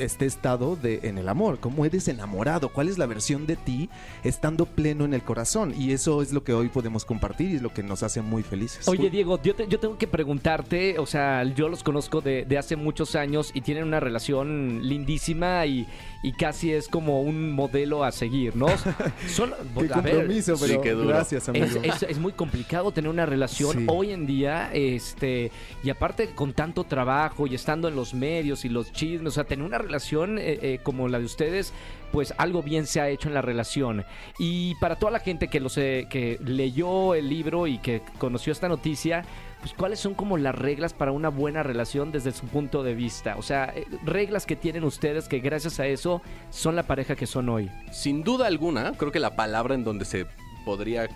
este estado de en el amor, cómo eres enamorado, cuál es la versión de ti estando pleno en el corazón y eso es lo que hoy podemos compartir y es lo que nos hace muy felices. Oye, Diego, yo, te- yo tengo que preguntarte, o sea, yo los conozco de, de hace muchos años y tienen una relación lindísima y, y casi es como un modelo a seguir, ¿no? Son, Qué a ver, compromiso, sí, pero qué duro. gracias, amigo. Es, es- es muy complicado tener una relación Sí. hoy en día, este, y aparte con tanto trabajo y estando en los medios y los chismes, o sea, tener una relación eh, eh, como la de ustedes, pues algo bien se ha hecho en la relación. Y para toda la gente que, eh, que leyó el libro y que conoció esta noticia, pues cuáles son como las reglas para una buena relación desde su punto de vista. O sea, eh, reglas que tienen ustedes que gracias a eso son la pareja que son hoy. Sin duda alguna, creo que la palabra en donde se podría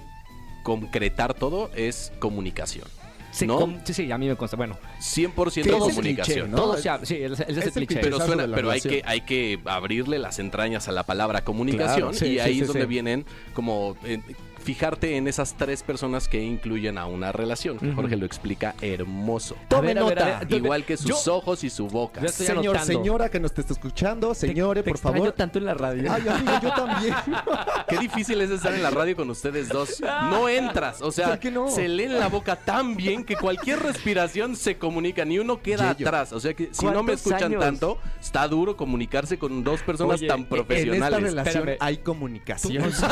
concretar todo es comunicación. Sí, ¿No? com- sí, sí, a mí me consta. Bueno, 100% Que es el comunicación. cliché, ¿no? todo se habla- sí, es, es ese Es el cliché. cliché. Pero, suena, de la pero hay, relación. que, hay que abrirle las entrañas a la palabra comunicación Claro, sí, y sí, ahí sí, es donde sí. vienen como eh, fijarte en esas tres personas que incluyen a una relación. que. Jorge lo explica hermoso. Tome A ver, a ver, nota. a ver, Igual que sus yo- ojos y su boca. Señor, señora que nos te está escuchando, señores, te por extraño favor. tanto en la radio. Ay, amigo, yo también. Qué difícil es estar en la radio con ustedes dos. No entras, o sea, ¿Por no? se leen la boca tan bien que cualquier respiración se comunica, ni uno queda Yello. atrás. O sea que si no me ¿Cuántos escuchan años? tanto, está duro comunicarse con dos personas Oye, tan en esta En esta profesionales. relación Espérame. hay comunicación.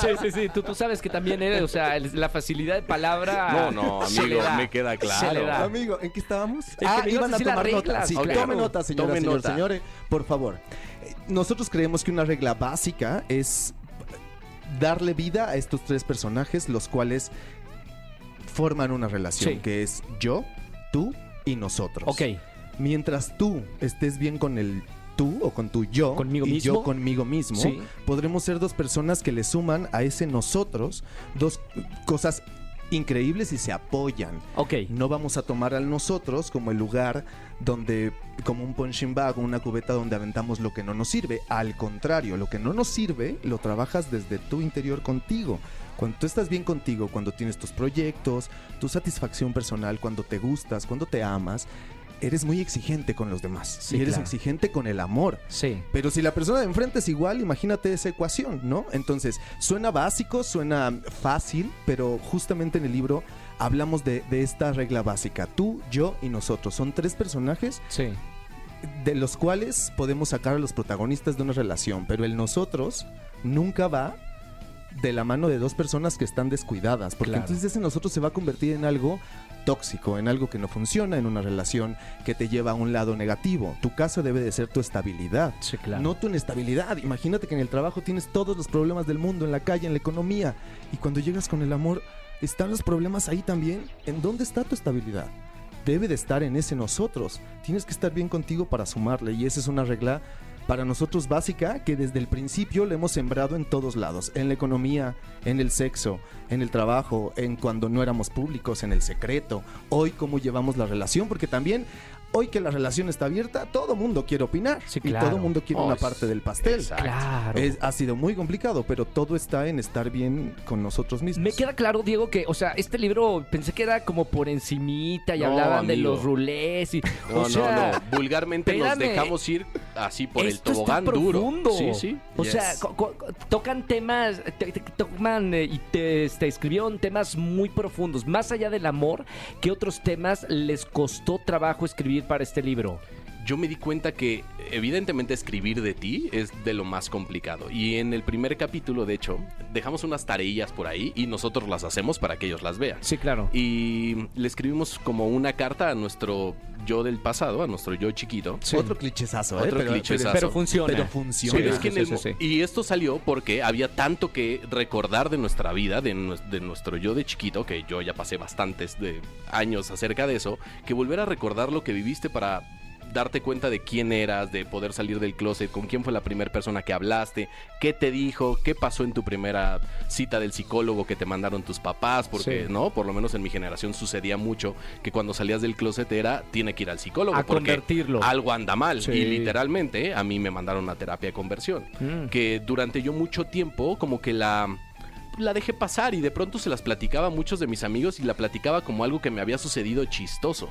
Sí, sí, sí. Tú, tú sabes que también eres, o sea, el- la facilidad de palabra. No, no, se amigo, le da. me queda Se le claro. da. Amigo, ¿en qué estábamos? que ah, me ibas iban a decir las tomar nota. reglas. Sí, tome nota, señora, Tome señor, nota. señores, por favor. Eh, Nosotros creemos que una regla básica es darle vida a estos tres personajes, los cuales forman una relación, Sí. que es yo, tú y nosotros. Ok. Mientras tú estés bien con el tú o con tu yo Conmigo y mismo. yo conmigo mismo, Sí. podremos ser dos personas que le suman a ese nosotros dos cosas increíbles y se apoyan. Ok. No vamos a tomar al nosotros como el lugar donde, como un punching bag o una cubeta donde aventamos lo que no nos sirve. Al contrario, lo que no nos sirve lo trabajas desde tu interior contigo. Cuando tú estás bien contigo, cuando tienes tus proyectos, tu satisfacción personal, cuando te gustas, cuando te amas, eres muy exigente con los demás. Sí, y eres claro. exigente con el amor. Sí. Pero si la persona de enfrente es igual, imagínate esa ecuación, ¿no? Entonces, suena básico, suena fácil, pero justamente en el libro hablamos de, de esta regla básica. Tú, yo y nosotros. Son tres personajes Sí. de los cuales podemos sacar a los protagonistas de una relación, pero el nosotros nunca va de la mano de dos personas que están descuidadas, porque Claro. entonces ese nosotros se va a convertir en algo tóxico, en algo que no funciona, en una relación que te lleva a un lado negativo. Tu caso debe de ser tu estabilidad, Sí, claro. no tu inestabilidad. Imagínate que en el trabajo tienes todos los problemas del mundo, en la calle, en la economía, y cuando llegas con el amor, ¿están los problemas ahí también? ¿En dónde está tu estabilidad? Debe de estar en ese nosotros. Tienes que estar bien contigo para sumarle, y esa es una regla para nosotros básica que desde el principio le hemos sembrado en todos lados, en la economía, en el sexo, en el trabajo, en cuando no éramos públicos, en el secreto, hoy cómo llevamos la relación, porque también hoy que la relación está abierta, todo mundo quiere opinar Sí, y claro. todo mundo quiere Oh, una parte del pastel. exacto. Claro. Es- ha sido muy complicado, pero todo está en estar bien con nosotros mismos. Me queda claro, Diego, que, o sea, este libro pensé que era como por encimita y No, hablaban de los rulés y. No, o sea, no, no. Vulgarmente nos dejamos ir así por el está tobogán duro. profundo. Sí, sí. O Yes. sea, tocan temas, te- te- toman eh, y te, te escribieron temas muy profundos. Más allá del amor, ¿qué otros temas les costó trabajo escribir para este libro? Yo me di cuenta que evidentemente escribir de ti es de lo más complicado. Y en el primer capítulo, de hecho, dejamos unas tareillas por ahí y nosotros las hacemos para que ellos las vean. Sí, claro. Y le escribimos como una carta a nuestro yo del pasado, a nuestro yo chiquito. Otro clichezazo, ¿eh? Otro Pero- clichezazo. Pero funciona. Pero funciona. Sí, es que en el Sí, sí, sí. Y esto salió porque había tanto que recordar de nuestra vida, de, de nuestro yo de chiquito, que yo ya pasé bastantes de años acerca de eso, que volver a recordar lo que viviste para darte cuenta de quién eras, de poder salir del closet, con quién fue la primera persona que hablaste, qué te dijo, qué pasó en tu primera cita del psicólogo que te mandaron tus papás, porque Sí. no, por lo menos en mi generación sucedía mucho que cuando salías del closet era tiene que ir al psicólogo A porque convertirlo. algo anda mal Sí. y literalmente a mí me mandaron una terapia de conversión Mm. que durante yo mucho tiempo como que la la dejé pasar y de pronto se las platicaba a muchos de mis amigos y la platicaba como algo que me había sucedido chistoso.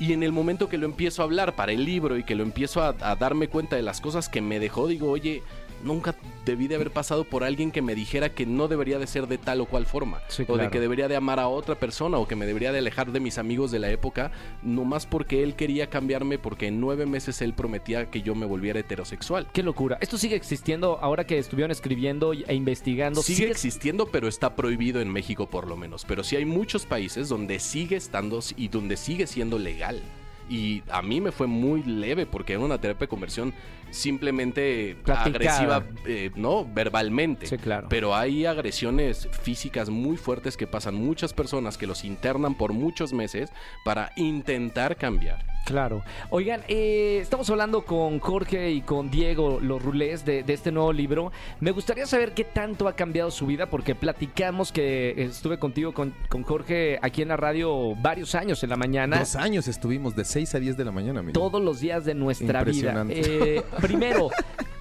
Y en el momento que lo empiezo a hablar para el libro y que lo empiezo a, a darme cuenta de las cosas que me dejó, digo, oye, nunca debí de haber pasado por alguien que me dijera que no debería de ser de tal o cual forma. Sí, O de que debería de amar a otra persona o que me debería de alejar de mis amigos de la época, nomás porque él quería cambiarme porque en nueve meses él prometía que yo me volviera heterosexual. Qué locura. ¿Esto sigue existiendo ahora que estuvieron escribiendo e investigando? Sigue existiendo, pero está prohibido en México por lo menos. Pero sí hay muchos países donde sigue estando y donde sigue siendo legal. Y a mí me fue muy leve porque era una terapia de conversión simplemente Platicada. agresiva, eh, ¿no? Verbalmente. Sí, claro. Pero hay agresiones físicas muy fuertes que pasan muchas personas que los internan por muchos meses para intentar cambiar. Claro. Oigan, eh, estamos hablando con Jorge y con Diego, los rulés de, de este nuevo libro. Me gustaría saber qué tanto ha cambiado su vida, porque platicamos que estuve contigo, con, con Jorge, aquí en la radio varios años en la mañana. Dos años estuvimos de 6 a 10 de la mañana, amigo. Todos los días de nuestra vida. Impresionante. Eh, primero,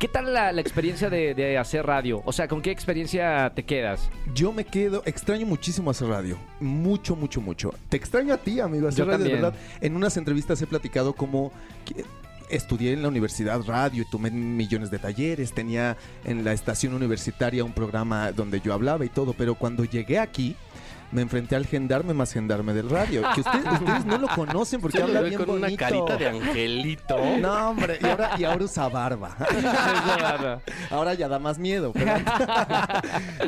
¿Qué tal la, la experiencia de, de hacer radio? O sea, ¿con qué experiencia te quedas? Yo me quedo, extraño muchísimo hacer radio. Mucho, mucho, mucho. Te extraño a ti, amigo, hacer Yo radio, de verdad. En unas entrevistas he platicado que estudié en la universidad radio y tomé millones de talleres. Tenía en la estación universitaria un programa donde yo hablaba y todo, pero cuando llegué aquí. Me enfrenté al gendarme más gendarme del radio. Que ustedes, ustedes no lo conocen porque habla bien con una bonito. carita de angelito. No, hombre, y ahora, y ahora usa barba. ahora ya da más miedo. Pero,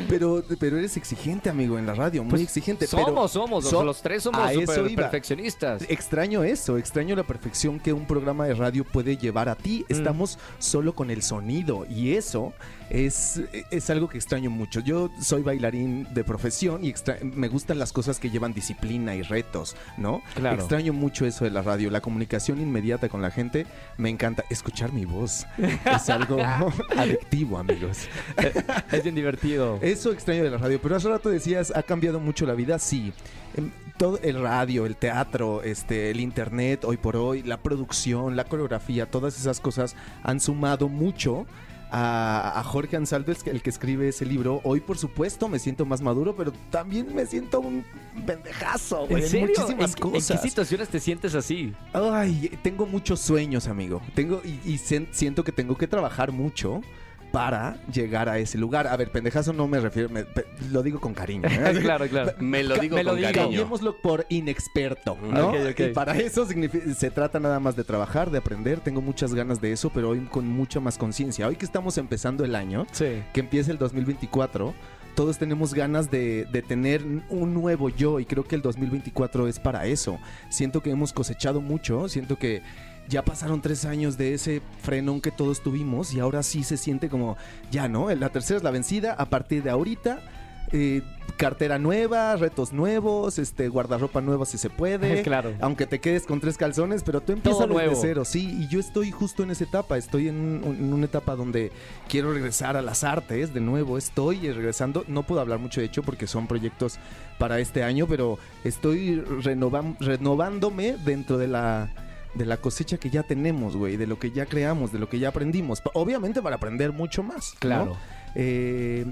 pero, pero eres exigente, amigo, en la radio, muy Pues, exigente. somos, pero somos, so- los tres somos iba. perfeccionistas. Extraño eso, extraño la perfección que un programa de radio puede llevar a ti. Mm. Estamos solo con el sonido y eso es, es algo que extraño mucho. Yo soy bailarín de profesión y extra- me gustan las cosas que llevan disciplina y retos, ¿no? Claro. Extraño mucho eso de la radio, la comunicación inmediata con la gente. Me encanta escuchar mi voz. Es algo adictivo, amigos. Es bien divertido. Eso extraño de la radio, pero hace rato decías, ¿ha cambiado mucho la vida? Sí. Em, Todo el radio, el teatro, este, el internet, hoy por hoy, la producción, la coreografía, todas esas cosas han sumado mucho a, a Jorge Ansaldo, el que- el que escribe ese libro. Hoy, por supuesto, me siento más maduro, pero también me siento un pendejazo, güey, ¿En serio? muchísimas ¿En, en qué cosas. situaciones te sientes así? Ay, tengo muchos sueños, amigo. Tengo y, y siento que tengo que trabajar mucho para llegar a ese lugar. A ver, pendejazo no me refiero, me- pe- lo digo con cariño. ¿eh? claro, claro. Me lo digo me con cariño. Cambiémoslo por inexperto, ¿no? Ok, ok. Y para eso se trata nada más de trabajar, de aprender. Tengo muchas ganas de eso, pero hoy con mucha más conciencia. Hoy que estamos empezando el año, Sí. que empieza el 2024, todos tenemos ganas de, de tener un nuevo yo y creo que el 2024 es para eso. Siento que hemos cosechado mucho, siento que ya pasaron tres años de ese frenón que todos tuvimos y ahora sí se siente como, ya no, la tercera es la vencida, a partir de ahorita. eh, cartera nueva, retos nuevos, este guardarropa nueva si se puede. Claro. Aunque te quedes con tres calzones, pero tú empiezas desde cero, sí. Y yo estoy justo en esa etapa. Estoy en, un- en una etapa donde quiero regresar a las artes de nuevo. Estoy regresando. No puedo hablar mucho de hecho porque son proyectos para este año, pero estoy renovam- renovándome dentro de la de la cosecha que ya tenemos, güey, de lo que ya creamos, de lo que ya aprendimos. Obviamente para aprender mucho más. ¿no? Claro. Eh,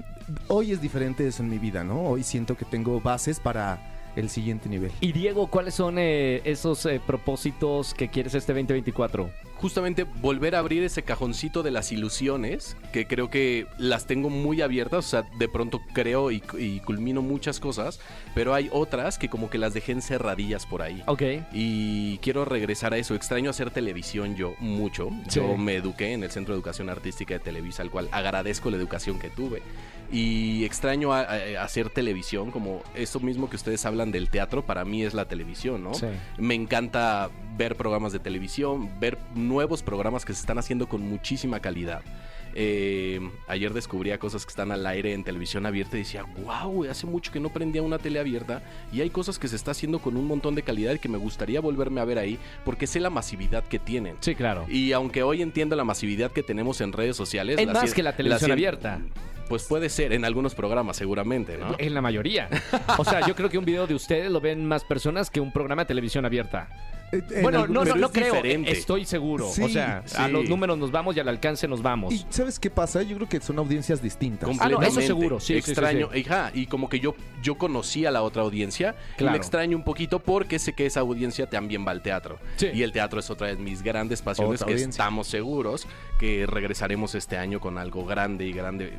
hoy es diferente eso en mi vida, ¿no? Hoy siento que tengo bases para el siguiente nivel. Y Diego, ¿cuáles son eh, esos eh, propósitos que quieres este 2024? justamente volver a abrir ese cajoncito de las ilusiones, que creo que las tengo muy abiertas, o sea, de pronto creo y, y culmino muchas cosas, pero hay otras que como que las dejé encerradillas por ahí. Ok. Y quiero regresar a eso. Extraño hacer televisión yo mucho. Sí. Yo me eduqué en el Centro de Educación Artística de Televisa, al cual agradezco la educación que tuve. Y extraño a- a- hacer televisión, como eso mismo que ustedes hablan del teatro, para mí es la televisión, ¿no? Sí. Me encanta ver programas de televisión, ver nuevos programas que se están haciendo con muchísima calidad. Eh, ayer descubría cosas que están al aire en televisión abierta y decía, wow, hace mucho que no prendía una tele abierta y hay cosas que se está haciendo con un montón de calidad y que me gustaría volverme a ver ahí porque sé la masividad que tienen. Sí, claro. Y aunque hoy entiendo la masividad que tenemos en redes sociales... Es más que la televisión abierta. Pues puede ser, en algunos programas seguramente, ¿no? En la mayoría. O sea, yo creo que un video de ustedes lo ven más personas que un programa de televisión abierta. En Bueno, algún- no, no, no es creo, diferente. estoy seguro. Sí, o sea, a los números nos vamos y al alcance nos vamos. ¿Y sabes qué pasa? Yo creo que son audiencias distintas. Ah, no, eso seguro, sí, sí, sí, Extraño, sí. ajá, y como que yo, yo conocí a la otra audiencia y me extraño un poquito porque sé que esa audiencia también va al teatro. Sí. Y el teatro es otra de mis grandes pasiones Otra que audiencia. estamos seguros que regresaremos este año con algo grande y grande.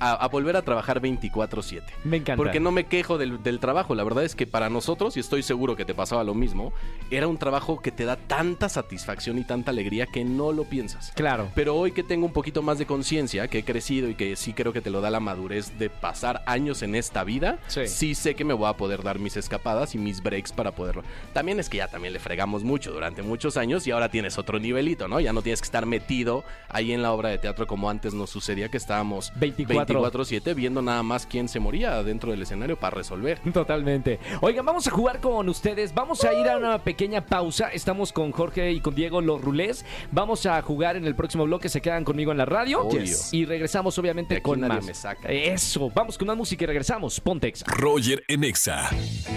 A, a volver a trabajar 24/7. Me encanta. Porque no me quejo del, del trabajo. La verdad es que para nosotros, y estoy seguro que te pasaba lo mismo, era un trabajo que te da tanta satisfacción y tanta alegría que no lo piensas. Claro. Pero hoy que tengo un poquito más de conciencia, que he crecido y que sí creo que te lo da la madurez de pasar años en esta vida, Sí. sí, sé que me voy a poder dar mis escapadas y mis breaks para poderlo. También es que ya también le fregamos mucho durante muchos años y ahora tienes otro nivelito, ¿no? Ya no tienes que estar metido ahí en la obra de teatro como antes nos sucedía que estábamos 24/7. 24-7 viendo nada más quién se moría dentro del escenario para resolver. Totalmente. Oigan, vamos a jugar con ustedes. Vamos a ir a una pequeña pausa. Estamos con Jorge y con Diego los rulés. Vamos a jugar en el próximo bloque. Se quedan conmigo en la radio. Y regresamos, obviamente, aquí con nadie más. me saca. Eso. Vamos con más música y regresamos. Pontex. Roger en Exa.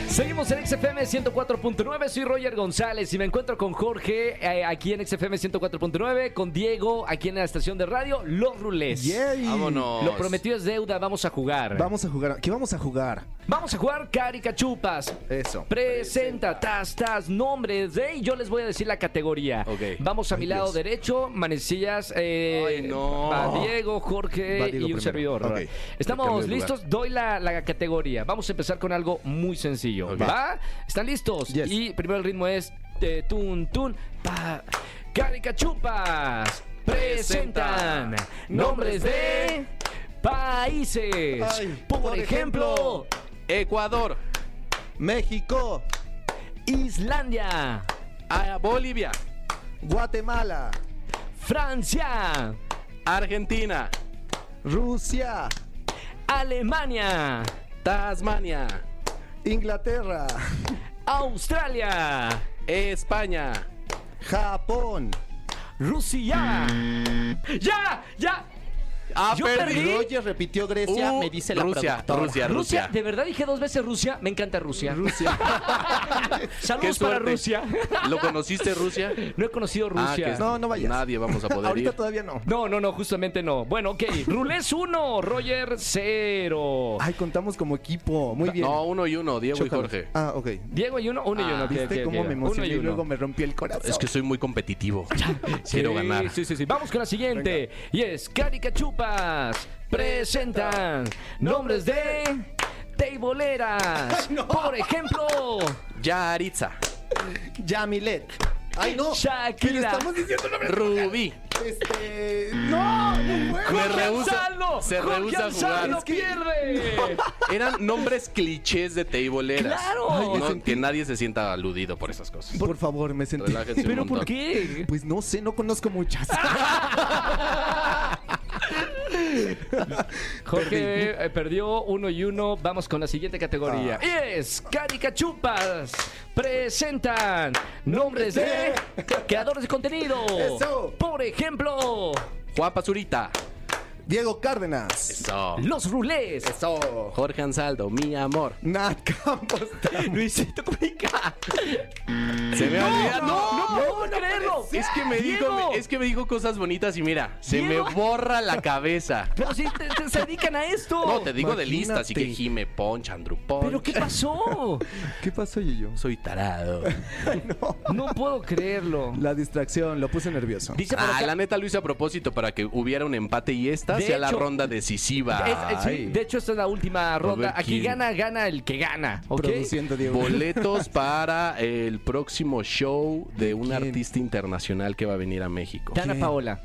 Seguimos en XFM 104.9. Soy Roger González y me encuentro con Jorge eh, aquí en XFM 104.9. Con Diego aquí en la estación de radio Los Rulés. Yay. Vámonos. Lo prometido es deuda. Vamos a jugar. Vamos a jugar. ¿Qué vamos a jugar? Vamos a jugar Caricachupas. Eso. Presenta, tas, tas, nombres de. Y yo les voy a decir la categoría. Ok. Vamos a Ay, mi lado Dios. derecho, manecillas. Eh, Ay, no. va Diego, Jorge Va Diego y un primero. servidor. Ok. Cambio Estamos de listos. Doy la, la categoría. Vamos a empezar con algo muy sencillo. Ok. ¿Va? ¿Están listos? Yes. Y primero el ritmo es. eh, tun, tun, pa. Caricachupas. Presentan nombres de países. Ay, por, por ejemplo, Ecuador, México, Islandia, a Bolivia, Guatemala, Francia, Argentina, Rusia, Alemania, Tasmania, Inglaterra, Australia, España, Japón. Rusia. ¡Ya! ¡Ya! Ah, Yo perdí. perdí. Roger repitió Grecia, Uh, me dice la Rusia, productora. Rusia, Rusia, Rusia. de verdad dije dos veces Rusia. Me encanta Rusia. Rusia. Saludos para. Rusia. ¿Lo conociste, Rusia? No he conocido Ah, Rusia. que No, no vayas. Nadie vamos a poder Ahorita ir. todavía no. No, no, no, justamente no. Bueno, ok. Rulés 1, Roger 0. Ay, contamos como equipo. Muy bien. No, uno y uno, Diego Chócalos. y Jorge. Ah, ok. Diego y uno, uno y Ah, uno. ok, ¿Viste cómo me Uno emocioné y, uno. luego me rompí el corazón? Es que soy muy competitivo. Sí, Quiero ganar. Sí, sí, sí. Vamos con la siguiente. Y es Presentan nombres de teiboleras. Por ejemplo, Yaritza, Yamilet. Ay, no. Shakira. Estamos diciendo nombres. Rubí. Este. No, no puedo. Me rehúsa, se Jorge rehúsa a jugar. pierde. Eran nombres clichés de teiboleras. Claro. Ay, me no, sentí- Que nadie se sienta aludido por esas cosas. Por favor, me sentí. Relájense un ¿Pero por montón. qué? Pues no sé, no conozco muchas. Jorge eh, perdió uno y uno. Vamos con la siguiente categoría. Ah. Es Caricachupas. Presentan nombres de creadores de contenido. Eso. Por ejemplo, Juan Pazurita. Diego Cárdenas. Eso. Los Rulés. Eso. Jorge Ansaldo, mi amor. Nat Campos. Luisito Comunica. Se me olvida. no, No, no puedo creerlo. Es que me dijo, es que me dijo cosas bonitas y mira, se me borra la cabeza. Pero si te- te- se dedican a esto. No, te digo de lista, así que. Jime Ponch, Andrew Ponch. ¿Pero qué pasó? ¿Qué pasó, Yuyo? Soy tarado. No puedo creerlo. La distracción, lo puse nervioso. Dice Ah, la neta lo hice a propósito para que hubiera un empate y esta De sea la hecho- ronda decisiva. Es- es- sí, Ay. de hecho, esta es la última ronda. Aquí quién. gana, gana el que gana. ¿ok? Produciendo Diego. Boletos para el próximo show de un quién? artista internacional que va a venir a México. Dana Paola.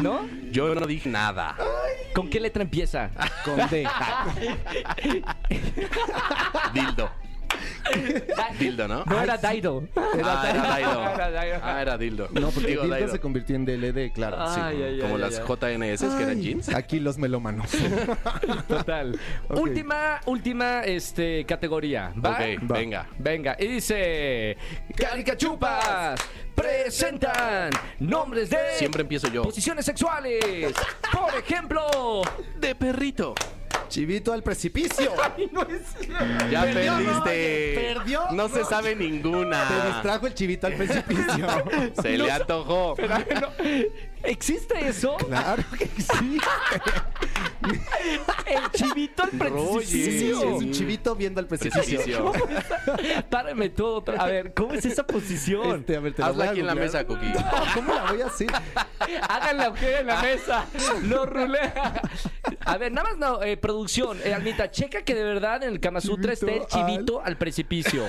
¿No? Yo no dije nada. ¿Con qué letra empieza? Con D. Dildo. Dildo, ¿no? No era Daido. Ah, era Daido. Era Daido. Ah, era Dildo. No, porque Digo, Dildo Daido. se convirtió en DLD, claro. sí. Como las JNS que eran jeans. Aquí los melómanos. Total. Última, última este, categoría. ¿Va? Ok, Va. venga. Venga, y dice: Caricachupas presentan nombres de Siempre empiezo yo. posiciones sexuales. Por ejemplo, De perrito. Chivito al precipicio. Ya Perdió, perdiste. Roger, perdió, No se sabe ninguna. Te distrajo el chivito al precipicio. Se le antojó. ¿Existe eso? claro que sí. El chivito al Roger. Sí, sí, precipicio. es un chivito viendo al precipicio. Párame todo. otra- A ver, ¿cómo es esa posición? Este, a ver, te la Hazla aquí en la mesa, Coqui. No, ¿Cómo la voy a hacer? Háganla usted en la mesa. Lo rulea. A ver, nada más no, eh, producción. Eh, Almita, checa que de verdad en el Kama Sutra esté el Chivito al- chivito al, precipicio.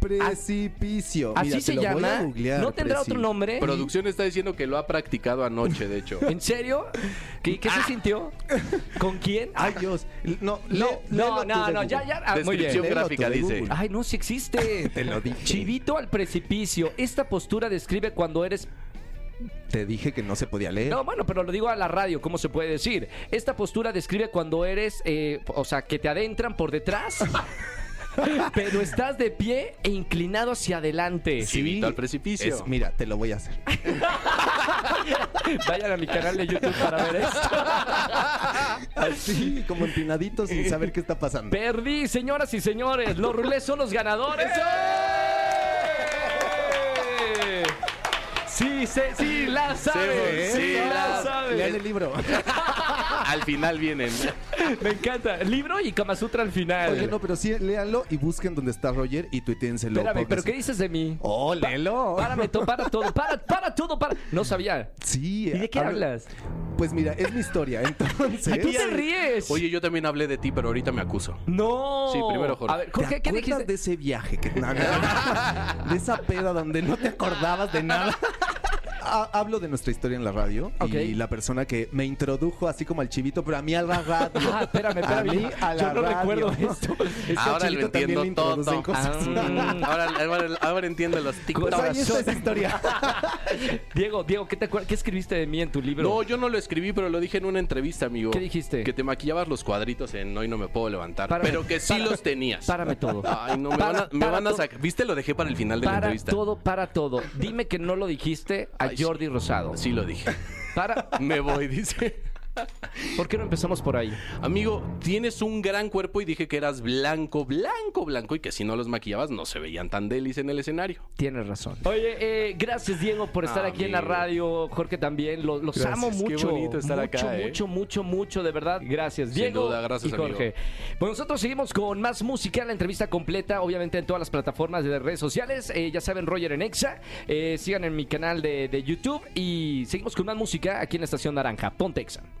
Precipicio. Mira, Así te se lo voy a llama. googlear, ¿No tendrá otro nombre? Producción está diciendo que lo ha practicado anoche, de hecho. ¿En serio? ¿Qué, qué se sintió? ¿Con quién? Ay, Dios. No, no, no, no, no, ya, ya. ah, muy bien. Descripción Léelo tú gráfica de dice. Google. Ay, no, si existe. Te lo dije. Chivito al precipicio. Esta postura describe cuando eres Te dije que no se podía leer. No, bueno, pero lo digo a la radio, ¿cómo se puede decir? Esta postura describe cuando eres, eh, o sea, que te adentran por detrás. Pero estás de pie e inclinado hacia adelante. Sí, al precipicio. Es- mira, te lo voy a hacer. Vayan a mi canal de YouTube para ver esto. Así, como empinadito sin saber qué está pasando. Perdí, señoras y señores. Los rulés son los ganadores. Sí, sí, sí, la saben. Sí, Sí, sí, la la- saben. Lean el libro. Al final vienen. Me encanta. Libro y Kama Sutra al final. Oye, no, pero sí, léanlo y busquen dónde está Roger y tuitéenselo. Espérame, ¿pero qué dices de mí? Oh, léelo. Párame, to- para todo, para, para todo, para. No sabía. Sí. ¿Y de qué habla- hablas? Pues mira, es mi historia. Entonces. ¿A qué te ríes? Oye, yo también hablé de ti, pero ahorita me acuso. No. Sí, primero Jorge. A ver, ¿Te Jorge, ¿qué dijiste? de ese viaje? Que, no, no, no. de esa peda donde no te acordabas de nada. Ha- Hablo de nuestra historia en la radio y la persona que me introdujo así como al chivito, pero a mí a la radio. Ah, espérame, A espérame. mí a la Yo no radio. recuerdo esto. Es Ahora lo entiendo todo. cosas. Ah, ahora, ahora, ahora entiendo los Pues TikToks. historia. Diego, Diego, ¿qué, te ¿qué escribiste de mí en tu libro? No, yo no lo escribí, pero lo dije en una entrevista, amigo. ¿Qué dijiste? Que te maquillabas los cuadritos en Hoy no me puedo levantar. Párame, pero que sí párame, los tenías. Párame todo. Ay, no, me Para- van a, me para van a sacar. ¿Viste? Lo dejé para el final de la Para entrevista. todo, para todo. Dime que no lo dijiste Ay. Jordi Rosado. Sí lo dije. Para. Me voy, dice. ¿Por qué no empezamos por ahí? Amigo, tienes un gran cuerpo y dije que eras blanco, blanco, blanco y que si no los maquillabas no se veían tan delis en el escenario. Tienes razón. Oye, eh, gracias Diego por estar aquí en la Amigo. radio. Jorge también. Lo- Los Gracias, amo qué mucho. bonito estar mucho, acá, ¿eh? mucho, mucho, mucho, de verdad. Gracias, Sin Diego. duda, gracias, y Jorge. Pues nosotros seguimos con más música, la entrevista completa, obviamente en todas las plataformas de redes sociales. Eh, ya saben, Roger en Exa. Eh, sigan en mi canal de, de YouTube y seguimos con más música aquí en la Estación Naranja. Ponte Exa.